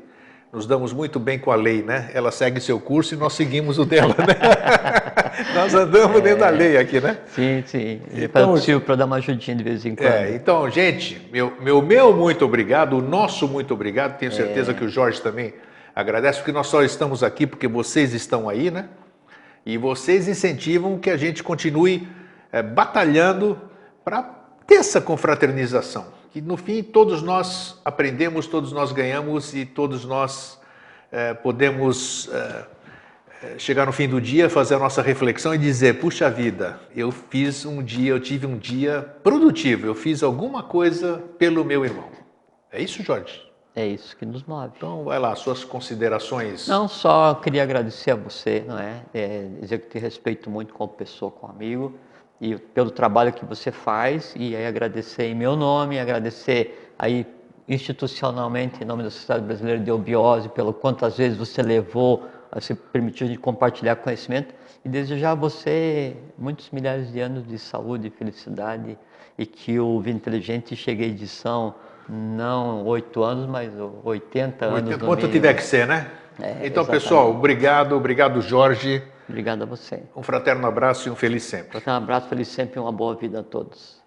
nos damos muito bem com a lei, né? Ela segue seu curso e nós seguimos o dela, né? nós andamos é, dentro da lei aqui, né? Sim, sim. Então, possível para dar uma ajudinha de vez em quando. É, então, gente, meu, meu, meu muito obrigado, o nosso muito obrigado, tenho certeza é. que o Jorge também agradece, porque nós só estamos aqui porque vocês estão aí, né? E vocês incentivam que a gente continue é, batalhando para ter essa confraternização que no fim todos nós aprendemos, todos nós ganhamos e todos nós é, podemos é, chegar no fim do dia, fazer a nossa reflexão e dizer: puxa vida, eu fiz um dia, eu tive um dia produtivo, eu fiz alguma coisa pelo meu irmão. É isso, Jorge? É isso que nos move. Então, vai lá, suas considerações. Não, só queria agradecer a você, não é? é dizer que te respeito muito como pessoa, como amigo e pelo trabalho que você faz e aí agradecer em meu nome, agradecer aí institucionalmente em nome da Sociedade Brasileira de Obiose pelo quantas vezes você levou, se permitiu de compartilhar conhecimento e desejar a você muitos milhares de anos de saúde e felicidade e que o Vida Inteligente chegue à edição não oito anos, mas 80 anos. 80, quanto tiver que ser, né? É, então, exatamente. pessoal, obrigado, obrigado, Jorge. Obrigado a você. Um fraterno abraço e um feliz sempre. Um fraterno abraço, feliz sempre e uma boa vida a todos.